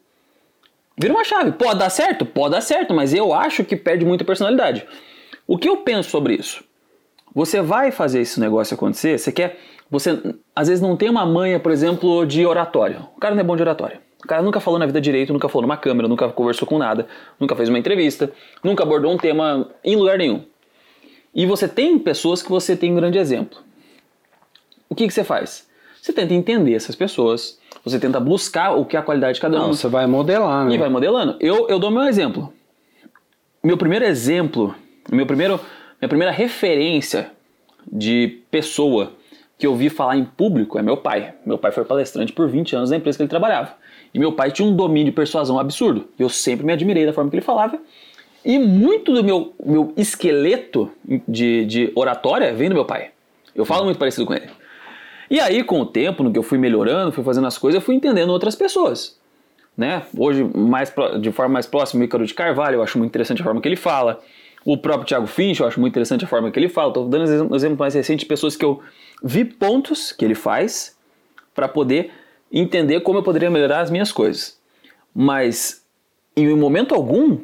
Vira uma chave. Pode dar certo? Pode dar certo, mas eu acho que perde muita personalidade. O que eu penso sobre isso? Você vai fazer esse negócio acontecer, você quer. Você às vezes não tem uma manha, por exemplo, de oratório. O cara não é bom de oratório. O cara nunca falou na vida direito, nunca falou numa câmera, nunca conversou com nada, nunca fez uma entrevista, nunca abordou um tema em lugar nenhum. E você tem pessoas que você tem um grande exemplo. O que, que você faz? Você tenta entender essas pessoas, você tenta buscar o que é a qualidade de cada Não, um você vai modelar, né? e vai modelando. Eu, eu dou meu exemplo. Meu primeiro exemplo, meu primeiro, minha primeira referência de pessoa que eu vi falar em público é meu pai. Meu pai foi palestrante por 20 anos na empresa que ele trabalhava. E meu pai tinha um domínio de persuasão absurdo. Eu sempre me admirei da forma que ele falava. E muito do meu, meu esqueleto de, de oratória vem do meu pai. Eu falo muito parecido com ele. E aí, com o tempo, no que eu fui melhorando, fui fazendo as coisas, eu fui entendendo outras pessoas né? Hoje, mais de forma mais próxima, o Ícaro de Carvalho, eu acho muito interessante a forma que ele fala. O próprio Thiago Finch, eu acho muito interessante a forma que ele fala. Estou dando exemplo, exemplo mais recente de pessoas que eu vi pontos que ele faz para poder entender como eu poderia melhorar as minhas coisas. Mas, em momento algum,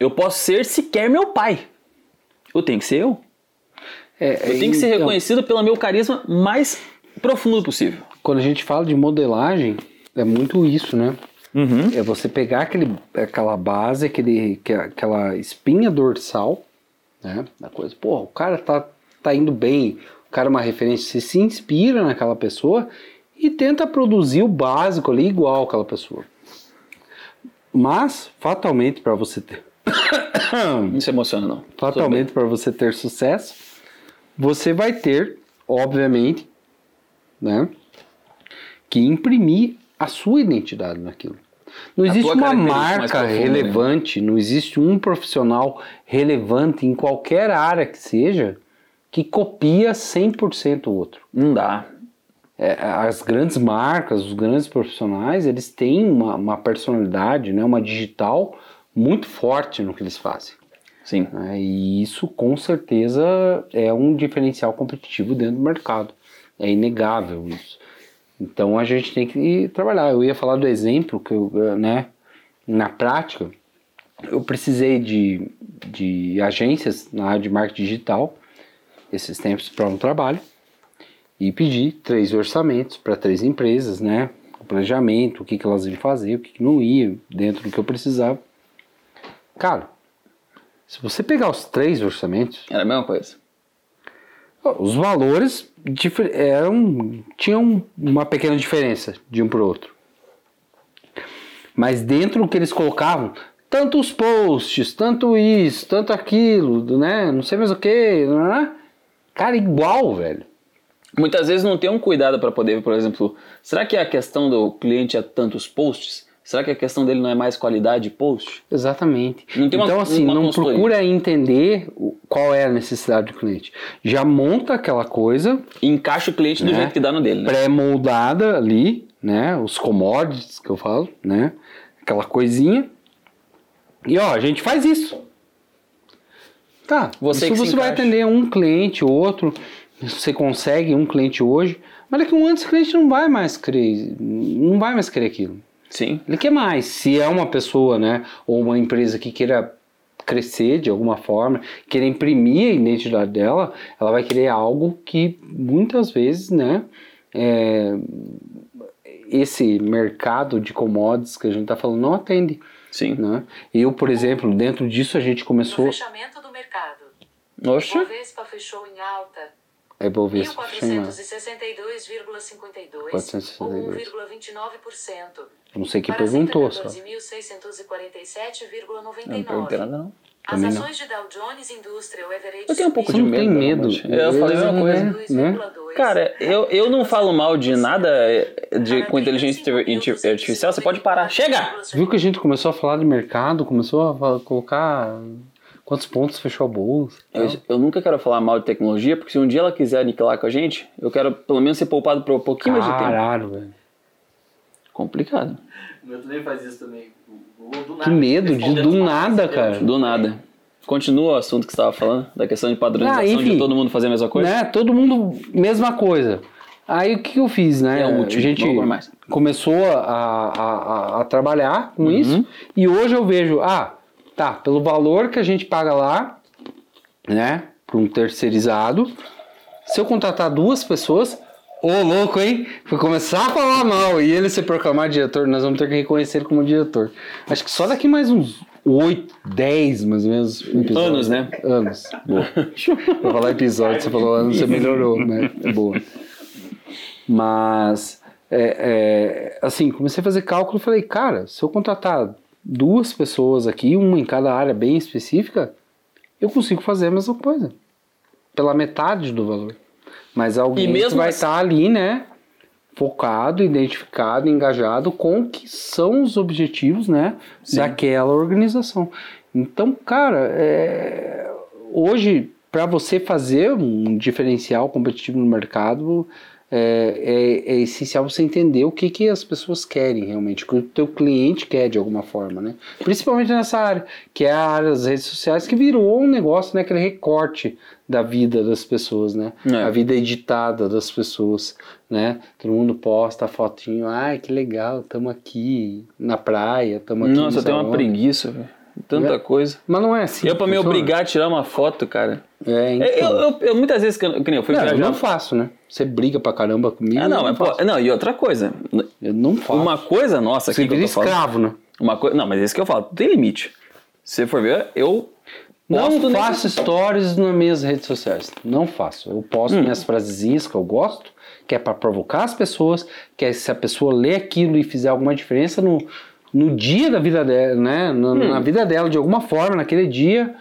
eu posso ser sequer meu pai. Eu tenho que ser eu. É, Eu tenho que ser então, reconhecido pelo meu carisma mais profundo possível. Quando a gente fala de modelagem, é muito isso, né? É você pegar aquele, aquela base, aquele, que- aquela espinha dorsal, né? Da coisa. Pô, o cara tá, tá indo bem, cara uma referência, você se inspira naquela pessoa e tenta produzir o básico ali igual aquela pessoa. Mas, fatalmente, para você ter. Não se emociona, não. Fatalmente, para você ter sucesso, você vai ter, obviamente, né, que imprimir a sua identidade naquilo. Não A existe uma marca né? relevante, não existe um profissional relevante em qualquer área que seja que copia 100% o outro. Não dá. É, as grandes marcas, os grandes profissionais, eles têm uma, uma personalidade, né, uma digital muito forte no que eles fazem. Sim. né? E isso com certeza é um diferencial competitivo dentro do mercado. É inegável isso. Então a gente tem que trabalhar. Eu ia falar do exemplo que eu, eh, né, na prática, eu precisei de, de agências na área de marketing digital esses tempos para um trabalho e pedi três orçamentos para três empresas, né? O planejamento, o que, que elas iam fazer, o que, que não ia, dentro do que eu precisava. Cara, se você pegar os três orçamentos, Era a mesma coisa. os valores eram, tinham uma pequena diferença de um para o outro. Mas dentro do que eles colocavam, tantos posts, tanto isso, tanto aquilo, né? Não sei mais o que, né? Cara, igual, velho. Muitas vezes não tem um cuidado para poder, por exemplo, será que a questão do cliente é tantos posts? Será que a questão dele não é mais qualidade de post? Exatamente. Não tem uma- então, assim, não procura entender qual é a necessidade do cliente. Já monta aquela coisa E encaixa o cliente do Né? jeito que dá no dele, né? pré-moldada ali, né? Os commodities que eu falo, né? Aquela coisinha. E ó, a gente faz isso. Tá, Você isso que se você vai atender um cliente, outro, você consegue um cliente hoje, mas daqui a um ano esse cliente não vai mais querer, não vai mais querer aquilo. Sim. Ele quer mais. Se é uma pessoa, né, ou uma empresa que queira crescer de alguma forma, querer imprimir a identidade dela, ela vai querer algo que muitas vezes, né, é, esse mercado de commodities que a gente está falando não atende, Sim. né? Eu, por exemplo, dentro disso a gente começou fechamento do mercado. Oxe. Bovespa fechou em alta. a Ibovespa, fechou em alta. 1462,52 ou 462. 1,29%. Eu não sei quem Para perguntou, só. 114.647,49. Eu não perguntei nada, não. As Também não. ações de Dow Jones Industrial Average Eu tenho um pouco de não medo. tem medo. Eu falei a mesma coisa. né? Cara, eu, eu não falo mal de nada de, com inteligência arti- artificial. Você pode parar. Chega! Viu que a gente começou a falar de mercado, começou a colocar quantos pontos fechou a bolsa. Eu, eu nunca quero falar mal de tecnologia, porque se um dia ela quiser aniquilar com a gente, eu quero pelo menos ser poupado por um pouquinho mais de tempo. Caralho, velho. Complicado. O meu também faz isso também. Que medo de do nada, cara. Do nada. Continua o assunto que você estava falando, da questão de padronização, Ah, enfim. de todo mundo fazer a mesma coisa. Né? Todo mundo, mesma coisa. Aí o que eu fiz, né? É a gente começou a, a, a- a trabalhar com Uhum. isso e hoje eu vejo, ah, tá, pelo valor que a gente paga lá, né, para um terceirizado, se eu contratar duas pessoas, ô louco, hein? Vou começar a falar mal e ele se proclamar diretor, nós vamos ter que reconhecer ele como diretor. Acho que só daqui mais uns 8, 10 mais ou menos episódios. Anos, né? Anos. Boa. Vou falar episódio, você falou anos, você melhorou, né? Boa. Mas, é, é, assim, comecei a fazer cálculo e falei, cara, se eu contratar duas pessoas aqui, uma em cada área bem específica, eu consigo fazer a mesma coisa. Pela metade do valor. Mas alguém que vai assim- estar ali, né? Focado, identificado, engajado com o que são os objetivos, né? Daquela organização. Então, cara, é, hoje, para você fazer um diferencial competitivo no mercado, é, é- é essencial você entender o que, que as pessoas querem realmente, o que o teu cliente quer de alguma forma, né? Principalmente nessa área, que é a área das redes sociais, que virou um negócio, né? Aquele recorte da vida das pessoas, né? É. A vida editada das pessoas, né? Todo mundo posta a fotinho, ai, que legal, tamo aqui na praia, tamo aqui Nossa, não eu tenho uma preguiça, velho. Tanta É. coisa. Mas não é assim. eu, pra me obrigar a tirar uma foto, cara. É, então. Eu, eu- eu- muitas vezes, que eu, que nem eu fui não, eu viajar. não faço, né? Você briga pra caramba comigo. Ah, não, eu mas, pô, não, e outra coisa. Eu não faço. Uma coisa nossa Você que eu tô falando. escravo, né? Uma coisa, não, mas é isso que eu falo, tem limite. Se você for ver, eu Não faço stories nas minhas redes sociais. Não faço. Eu posto Hum. minhas frasezinhas que eu gosto, que é pra provocar as pessoas, que é se a pessoa ler aquilo e fizer alguma diferença no, no dia da vida dela, né? Na, Hum. na vida dela, de alguma forma, naquele dia,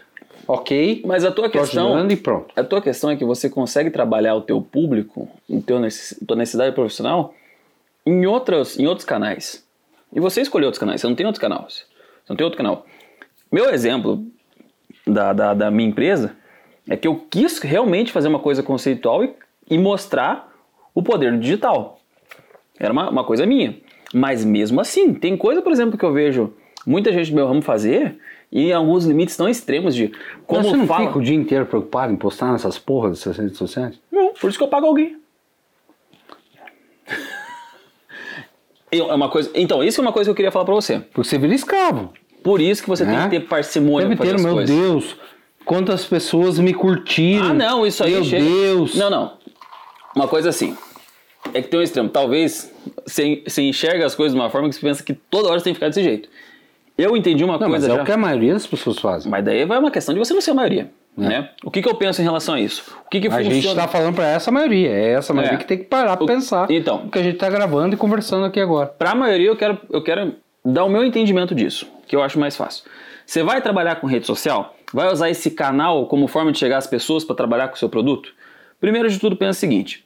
ok. Mas a tua questão, e pronto. a tua questão é que você consegue trabalhar o teu público, o teu tua necessidade profissional em outros, em outros canais. E você escolheu outros canais, você não tem outros canais. Você não tem outro canal. Meu exemplo da, da, da minha empresa é que eu quis realmente fazer uma coisa conceitual e, e mostrar o poder do digital. Era uma, uma coisa minha. Mas mesmo assim, tem coisa, por exemplo, que eu vejo muita gente do meu ramo fazer e alguns limites tão extremos de como Mas você não fala. fica o dia inteiro preocupado em postar nessas porras dessas redes sociais? Não, por isso que eu pago alguém. Eu- É uma coisa, então, isso é uma coisa que eu queria falar pra você. Porque você vira escravo. Por isso que você tem Né? que ter parcimônia pra fazer ter, meu coisas. Deus, quantas pessoas me curtiram. Ah, não, isso aí Meu chega. Deus. Não, não. Uma coisa assim. É que tem um extremo. Talvez você, você enxerga as coisas de uma forma que você pensa que toda hora você tem que ficar desse jeito. Eu entendi uma Não, mas coisa é já. o que a maioria das pessoas fazem. Mas daí vai uma questão de você não ser a maioria. Né? O que, que eu penso em relação a isso? O que, que A funciona? gente tá falando pra essa maioria. É essa maioria É. que tem que parar pra O- pensar. então. O que a gente tá gravando e conversando aqui agora. Pra maioria, eu quero, eu quero dar o meu entendimento disso, que eu acho mais fácil. Você vai trabalhar com rede social? Vai usar esse canal como forma de chegar às pessoas para trabalhar com o seu produto? Primeiro de tudo, pensa o seguinte: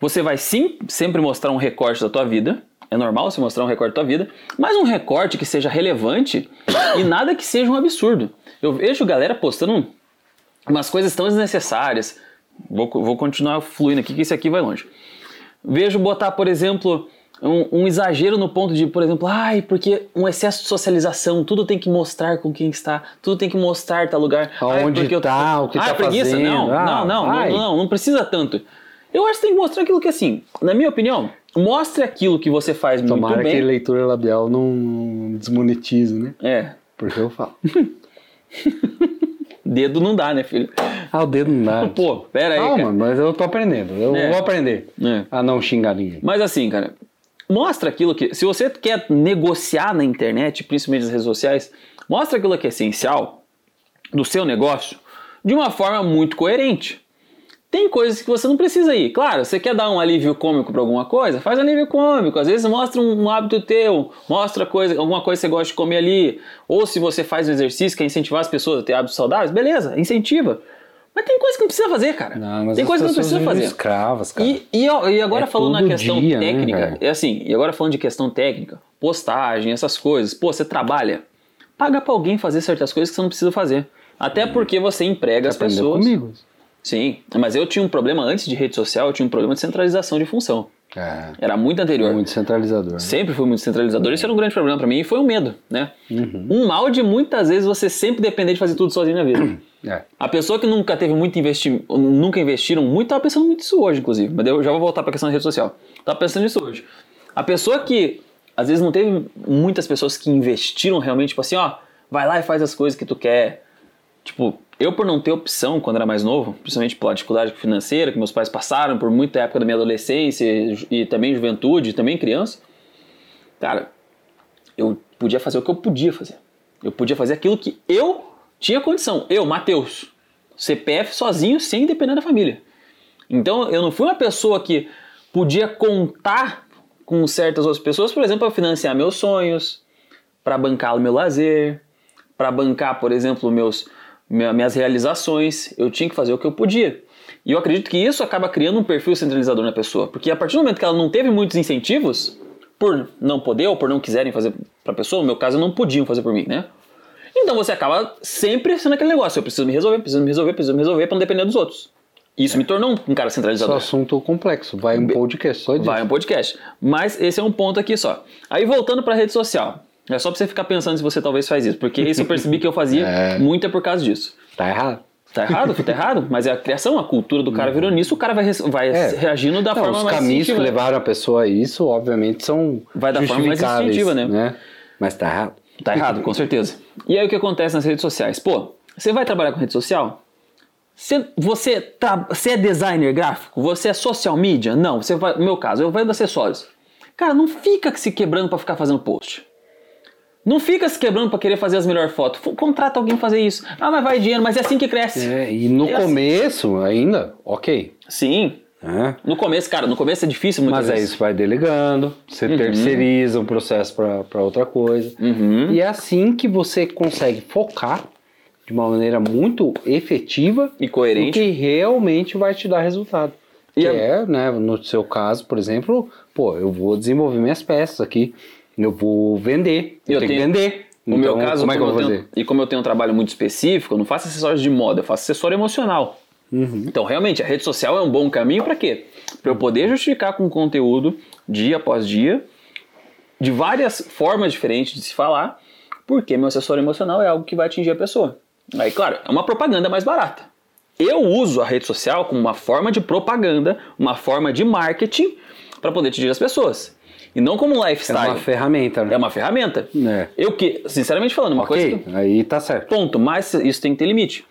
você vai sim sempre mostrar um recorte da tua vida. É normal você mostrar um recorte da tua vida, mas um recorte que seja relevante e nada que seja um absurdo. Eu vejo galera postando umas coisas tão desnecessárias. Vou, vou continuar fluindo aqui, que isso aqui vai longe. Vejo botar, por exemplo, um, um exagero no ponto de, por exemplo, ai, porque um excesso de socialização, tudo tem que mostrar com quem está, tudo tem que mostrar tal lugar. Ai, Aonde porque eu- tá, o que ah, tá preguiça? fazendo. Não, Ah, não, não, não, não, não precisa tanto. Eu acho que tem que mostrar aquilo que, assim, na minha opinião, mostre aquilo que você faz Tomara muito que bem. leitura labial não desmonetize, né? É, Porque eu falo. dedo não dá, né, filho? Ah, o dedo não dá. Pô, pera aí, Calma, cara. mas eu tô aprendendo. Eu É. vou aprender É. a não xingar ninguém. Mas assim, cara, mostra aquilo que. Se você quer negociar na internet, principalmente nas redes sociais, mostra aquilo que é essencial do seu negócio de uma forma muito coerente. Tem coisas que você não precisa ir. Claro, você quer dar um alívio cômico para alguma coisa? Faz alívio cômico. Às vezes mostra um, hábito teu, mostra coisa, alguma coisa que você gosta de comer ali. Ou se você faz um exercício, quer incentivar as pessoas a ter hábitos saudáveis, beleza, incentiva. Mas tem coisa que não precisa fazer, cara. Não, mas tem coisa que não precisa fazer. escravas, cara. E, e, e agora É falando na questão dia, né, técnica, cara? é assim, e agora falando de questão técnica, postagem, essas coisas, pô, você trabalha, paga pra alguém fazer certas coisas que você não precisa fazer. Até porque você emprega as pessoas. comigo. Sim, mas eu tinha um problema antes de rede social, eu tinha um problema de centralização de função. É, Era muito anterior. muito centralizador. né? Sempre fui muito centralizador, isso era um grande problema pra mim e foi um medo, né? Uhum. Um mal de muitas vezes você sempre depender de fazer tudo sozinho na vida. É. A pessoa que nunca teve muito investimento, nunca investiram muito, tava pensando muito nisso hoje, inclusive. Mas eu já vou voltar pra questão da rede social. Tava pensando nisso hoje. A pessoa que, às vezes, não teve muitas pessoas que investiram realmente, tipo assim, ó, vai lá e faz as coisas que tu quer. Tipo, eu por não ter opção quando era mais novo, principalmente pela dificuldade financeira que meus pais passaram por muita época da minha adolescência e, também juventude, e também criança, cara, eu podia fazer o que eu podia fazer. Eu podia fazer aquilo que eu tinha condição. Eu, Matheus, CPF sozinho, sem depender da família. Então eu não fui uma pessoa que podia contar com certas outras pessoas, por exemplo, para financiar meus sonhos, para bancar o meu lazer, para bancar, por exemplo, meus, minhas realizações. Eu tinha que fazer o que eu podia. E eu acredito que isso acaba criando um perfil centralizador na pessoa, porque a partir do momento que ela não teve muitos incentivos, por não poder ou por não quiserem fazer para a pessoa, no meu caso, não podiam fazer por mim, né? Então você acaba sempre sendo aquele negócio, eu preciso me resolver, preciso me resolver, preciso me resolver para não depender dos outros. Isso me tornou um- cara Esse centralizador. assunto complexo. Vai um podcast só disso. Vai um podcast. Mas esse é um ponto aqui só. Aí voltando para rede social. É só pra você ficar pensando se você talvez faz isso. Porque isso eu percebi que eu fazia É. muito é por causa disso. Tá errado. Tá errado? Tá errado? Mas é a criação, a cultura do cara virou nisso, o cara vai, vai É. reagindo da Não, forma os mais caminhos que levaram a pessoa a isso, obviamente, são Vai da forma mais instintiva, né? Mas tá errado. Tá errado, com certeza. E aí o que acontece nas redes sociais? Pô, você vai trabalhar com rede social? Você, você, tra- você é designer gráfico? Você é social media? Não, você vai, no meu caso, eu vendo acessórios. Cara, não fica se quebrando pra ficar fazendo post. Não fica se quebrando pra querer fazer as melhores fotos. Contrata alguém fazer isso. Ah, mas vai dinheiro, mas é assim que cresce. É, e no É assim. começo ainda, ok. Sim. né? No começo, cara, no começo é difícil muitas Mas aí vezes. você vai delegando, você Uhum. terceiriza um processo para outra coisa. Uhum. E é assim que você consegue focar de uma maneira muito efetiva E coerente. que realmente vai te dar resultado. E que é, né, no seu caso, por exemplo, pô, eu vou desenvolver minhas peças aqui, eu vou vender, eu, Eu tenho tenho- que vender. No Então, meu caso, como é que eu vou eu tenho- fazer? e como eu tenho um trabalho muito específico, eu não faço acessórios de moda, eu faço acessório emocional. Uhum. Então, realmente, a rede social é um bom caminho para quê? Para eu poder justificar com conteúdo, dia após dia, de várias formas diferentes de se falar, porque meu acessório emocional é algo que vai atingir a pessoa. Aí, claro, é uma propaganda mais barata. Eu uso a rede social como uma forma de propaganda, uma forma de marketing para poder atingir as pessoas. E não como um É lifestyle. uma ferramenta, né? É uma ferramenta. É. Eu que, sinceramente falando, uma coisa Ok, que, aí tá certo. ponto, mas isso tem que ter limite.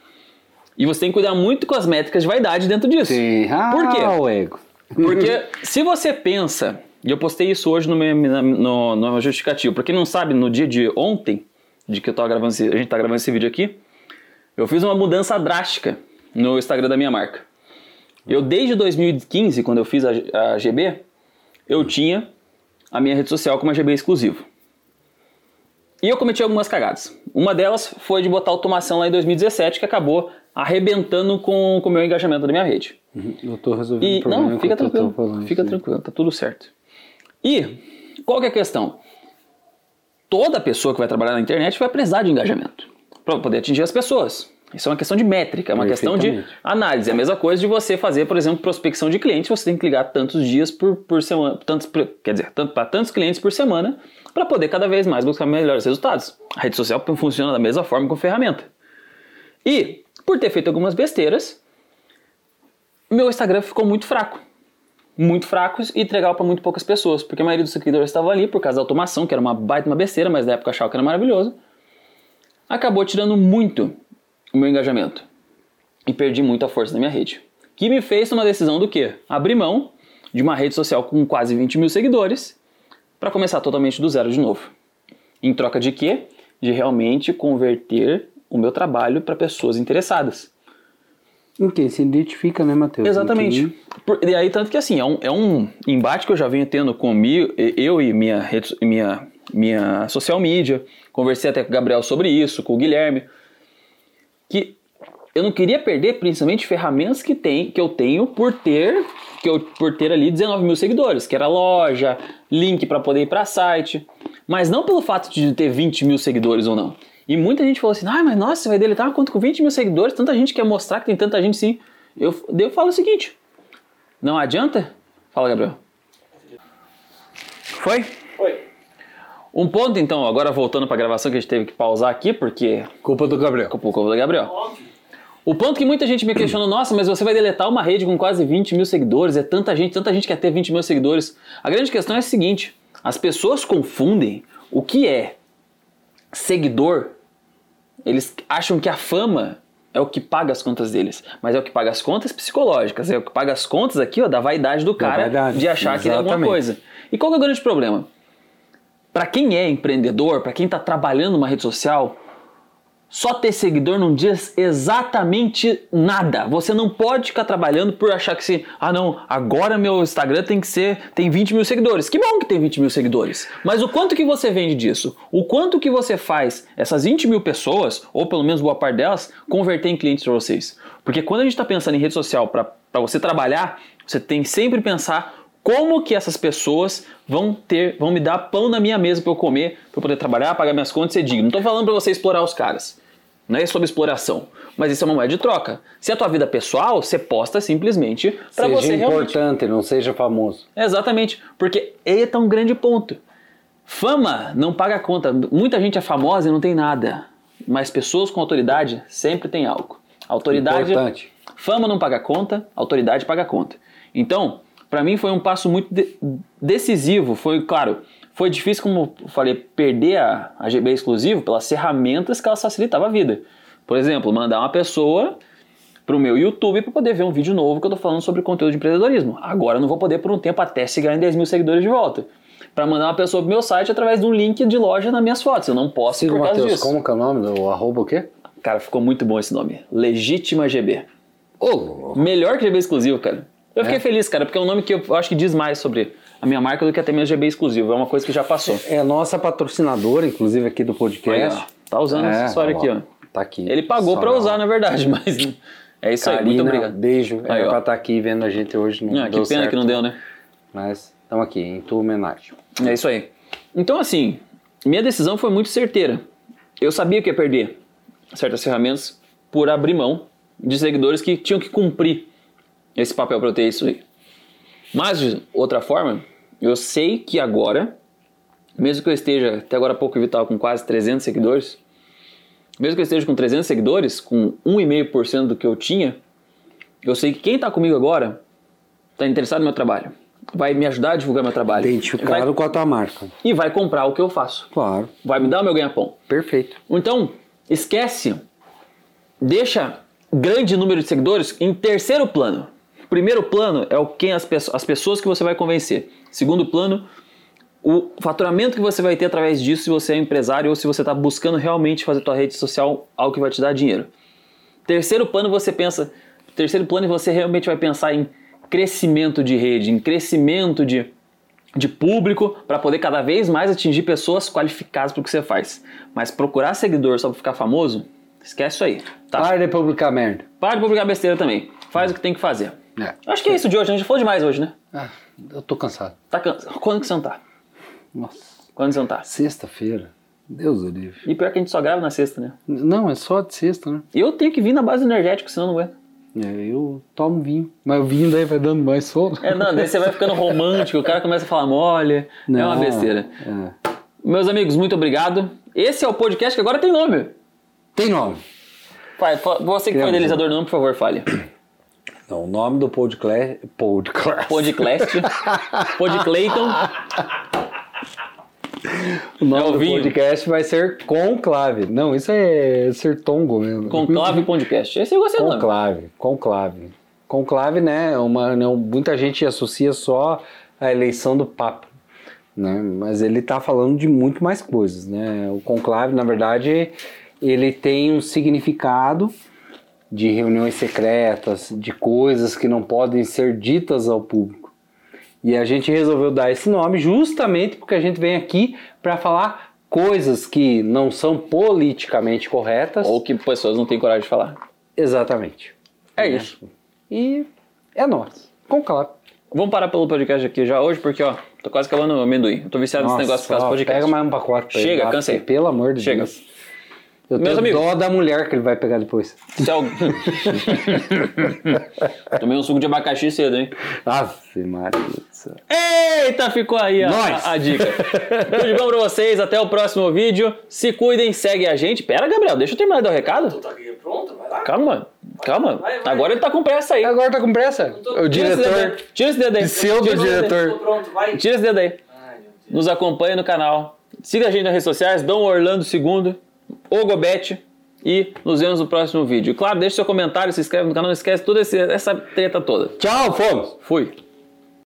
E você tem que cuidar muito com as métricas de vaidade dentro disso. Sim. Ah, Por quê? o ego. Porque se você pensa, e eu postei isso hoje no, meu, no, no justificativo, pra quem não sabe, no dia de ontem, de que eu tava gravando esse- a gente tá gravando esse vídeo aqui, eu fiz uma mudança drástica no Instagram da minha marca. Eu desde 2015, quando eu fiz a, a GB, eu tinha a minha rede social como a GB exclusivo. E eu cometi algumas cagadas. Uma delas foi de botar automação lá em 2017, que acabou arrebentando com o meu engajamento da minha rede. Eu tô resolvendo E, o problema não, fica tranquilo. falando Fica tranquilo, tá tudo certo. E qual que é a questão? Toda pessoa que vai trabalhar na internet vai precisar de engajamento para poder atingir as pessoas. Isso é uma questão de métrica, é uma questão de análise. É a mesma coisa de você fazer, por exemplo, prospecção de clientes. Você tem que ligar tantos dias por, por semana, tantos, quer dizer, tanto para tantos clientes por semana para poder cada vez mais buscar melhores resultados. A rede social funciona da mesma forma com ferramenta. E por ter feito algumas besteiras, meu Instagram ficou muito fraco. Muito fracos e entregava para muito poucas pessoas, porque a maioria dos seguidores estavam ali por causa da automação, que era uma baita uma besteira, mas na época achava que era maravilhoso. Acabou tirando muito o meu engajamento e perdi muito a força da minha rede. Que me fez tomar a decisão do quê? Abrir mão de uma rede social com quase 20 mil seguidores para começar totalmente do zero de novo. Em troca de quê? De realmente converter o meu trabalho para pessoas interessadas. Em quem se identifica, né, Matheus? Exatamente. Por- e aí, tanto que assim, é um, é um embate que eu já venho tendo comigo, eu e minha, rede, minha, minha social media. Conversei até com o Gabriel sobre isso, com o Guilherme. Que eu não queria perder, principalmente, ferramentas que, tem, que eu tenho por ter, que eu, por ter ali 19 mil seguidores, que era loja, link para poder ir para site. Mas não pelo fato de ter 20 mil seguidores ou não. E muita gente falou assim: ah, mas nossa, você vai deletar conta com 20 mil seguidores, tanta gente quer mostrar que tem tanta gente sim. Eu, eu falo o seguinte: não adianta? Fala, Gabriel. Foi? Um ponto então, agora voltando para a gravação que a gente teve que pausar aqui, porque Culpa do Gabriel. Culpa culpa do Gabriel. O ponto que muita gente me questionou, nossa, mas você vai deletar uma rede com quase 20 mil seguidores, é tanta gente, tanta gente quer ter 20 mil seguidores. A grande questão é a seguinte: as pessoas confundem o que é seguidor, eles acham que a fama é o que paga as contas deles, mas é o que paga as contas psicológicas, é o que paga as contas aqui, ó, da vaidade do cara vaidade, de achar que ele é alguma exatamente. coisa. E qual que é o grande problema? Para quem é empreendedor, para quem está trabalhando numa rede social, só ter seguidor não diz exatamente nada. Você não pode ficar trabalhando por achar que se, ah não, agora meu Instagram tem que ser, tem 20 mil seguidores. Que bom que tem 20 mil seguidores. Mas o quanto que você vende disso? O quanto que você faz essas 20 mil pessoas, ou pelo menos boa parte delas, converter em clientes para vocês? Porque quando a gente está pensando em rede social para você trabalhar, você tem que sempre pensar como que essas pessoas vão ter, vão me dar pão na minha mesa para eu comer, para eu poder trabalhar, pagar minhas contas e ser digno. Não estou falando para você explorar os caras. Não é sobre exploração, mas isso é uma moeda de troca. Se é a tua vida pessoal, você posta simplesmente para Seja você realmente. importante, não seja famoso. Exatamente, porque aí tá um grande ponto. Fama não paga conta. Muita gente é famosa e não tem nada, mas pessoas com autoridade sempre têm algo. Autoridade, Importante. fama não paga conta, autoridade paga conta. Então, para mim foi um passo muito de- decisivo. Foi, claro, foi difícil, como eu falei, perder a, a GB exclusivo pelas ferramentas que elas facilitavam a vida. Por exemplo, mandar uma pessoa pro meu YouTube para poder ver um vídeo novo que eu tô falando sobre conteúdo de empreendedorismo. Agora eu não vou poder por um tempo até chegar em 10 mil seguidores de volta. Para mandar uma pessoa pro meu site através de um link de loja nas minhas fotos. Eu não posso Siga por o causa Matheus, disso. como que é o nome do arroba o quê? Cara, ficou muito bom esse nome. Legítima GB. Louco. Melhor que GB exclusivo, cara. Eu fiquei É? feliz, cara, porque é um nome que eu acho que diz mais sobre a minha marca do que até mesmo GB exclusivo. É uma coisa que já passou. É a nossa patrocinadora, inclusive aqui do Aí, podcast. ó, tá usando essa história aqui, ó. Tá aqui. Ele pagou lá. usar, na verdade, mas é isso aí. Karina, Muito obrigado. beijo. Aí, Era ó. pra estar aqui vendo a gente hoje. Não Ah, que pena certo, que não deu, né? Mas estamos aqui, em tua homenagem. É isso aí. Então, assim, minha decisão foi muito certeira. Eu sabia que ia perder certas ferramentas por abrir mão de seguidores que tinham que cumprir esse papel para eu ter isso aí. Mas, de outra forma, eu sei que agora, mesmo que eu esteja, até agora há pouco eu vi tava com quase 300 seguidores, mesmo que eu esteja com 300 seguidores, com 1,5% do que eu tinha, eu sei que quem está comigo agora está interessado no meu trabalho. Vai me ajudar a divulgar meu trabalho. Identificado Vai- com a tua marca. e vai comprar o que eu faço. Claro. Vai me dar o meu ganha-pão. Perfeito. Então, esquece, deixa grande número de seguidores em terceiro plano. Primeiro plano é o quem as, as pessoas que você vai convencer. Segundo plano, o faturamento que você vai ter através disso se você é empresário ou se você está buscando realmente fazer tua rede social algo que vai te dar dinheiro. Terceiro plano você pensa, terceiro plano você realmente vai pensar em crescimento de rede, em crescimento de de público para poder cada vez mais atingir pessoas qualificadas para o que você faz. Mas procurar seguidor só para ficar famoso, esquece isso aí. Tá? Para de publicar merda. Para de publicar besteira também. Faz o que tem que fazer. É. Acho que é isso de hoje. A gente falou demais hoje, né? Ah, eu tô cansado. Tá cansado. Quando que você não tá? Nossa. Quando você não tá? Sexta-feira. Deus o livre. E pior que a gente só grava na sexta, né? Não, é só de sexta, né? Eu tenho que vir na base energética, senão não aguento. É, eu tomo vinho. Mas o vinho daí vai dando mais sono. É, não, daí você vai ficando romântico, o cara começa a falar mole. é uma Não, besteira. é. Meus amigos, muito obrigado. Esse é o podcast que agora tem nome. Tem nome. Fa- você que foi Criamos. idealizador do nome, por favor, fale. Não, o nome do podcast. Podcast. Podcast. Podclayton. O nome É do podcast vai ser Conclave. Não, isso é sertongo mesmo. Conclave Podcast. Esse eu gostei do nome. Conclave, conclave. Conclave, né? é Uma, não, muita gente associa só a eleição do Papa, né? Mas ele está falando de muito mais coisas, né? O conclave, na verdade, ele tem um significado de reuniões secretas, de coisas que não podem ser ditas ao público. E a gente resolveu dar esse nome justamente porque a gente vem aqui para falar coisas que não são politicamente corretas. Ou que pessoas não têm coragem de falar. Exatamente. É Né? isso. E é nós. Conclave. Vamos parar pelo podcast aqui já hoje, porque, ó, tô quase acabando o amendoim. Eu tô viciado nesse negócio por causa do podcast. Pega mais um pacote Chega, cansei. Pelo amor de Chega. Deus. Eu Meus tenho amigos. dó da mulher que ele vai pegar depois. Se al- Tomei um suco de abacaxi cedo, hein? Ave Maria do céu. Eita, ficou aí a, a- a dica. Tudo de bom pra vocês, até o próximo vídeo. Se cuidem, segue a gente. Pera, Gabriel, deixa eu terminar de dar o recado. Tu tá aqui pronto? Vai lá. Calma, calma. Vai, vai. Agora ele tá com pressa aí. Agora tá com pressa? tô- O Tira esse dedo diretor. aí. Tira esse dedo aí. Pseudo Tira esse dedo aí. Nos acompanhe no canal. Siga a gente nas redes sociais, Dom Orlando II, Ogobete. E nos vemos no próximo vídeo. E claro, deixe seu comentário, se inscreve no canal, não esquece toda essa treta toda. Tchau, fomos. Fui.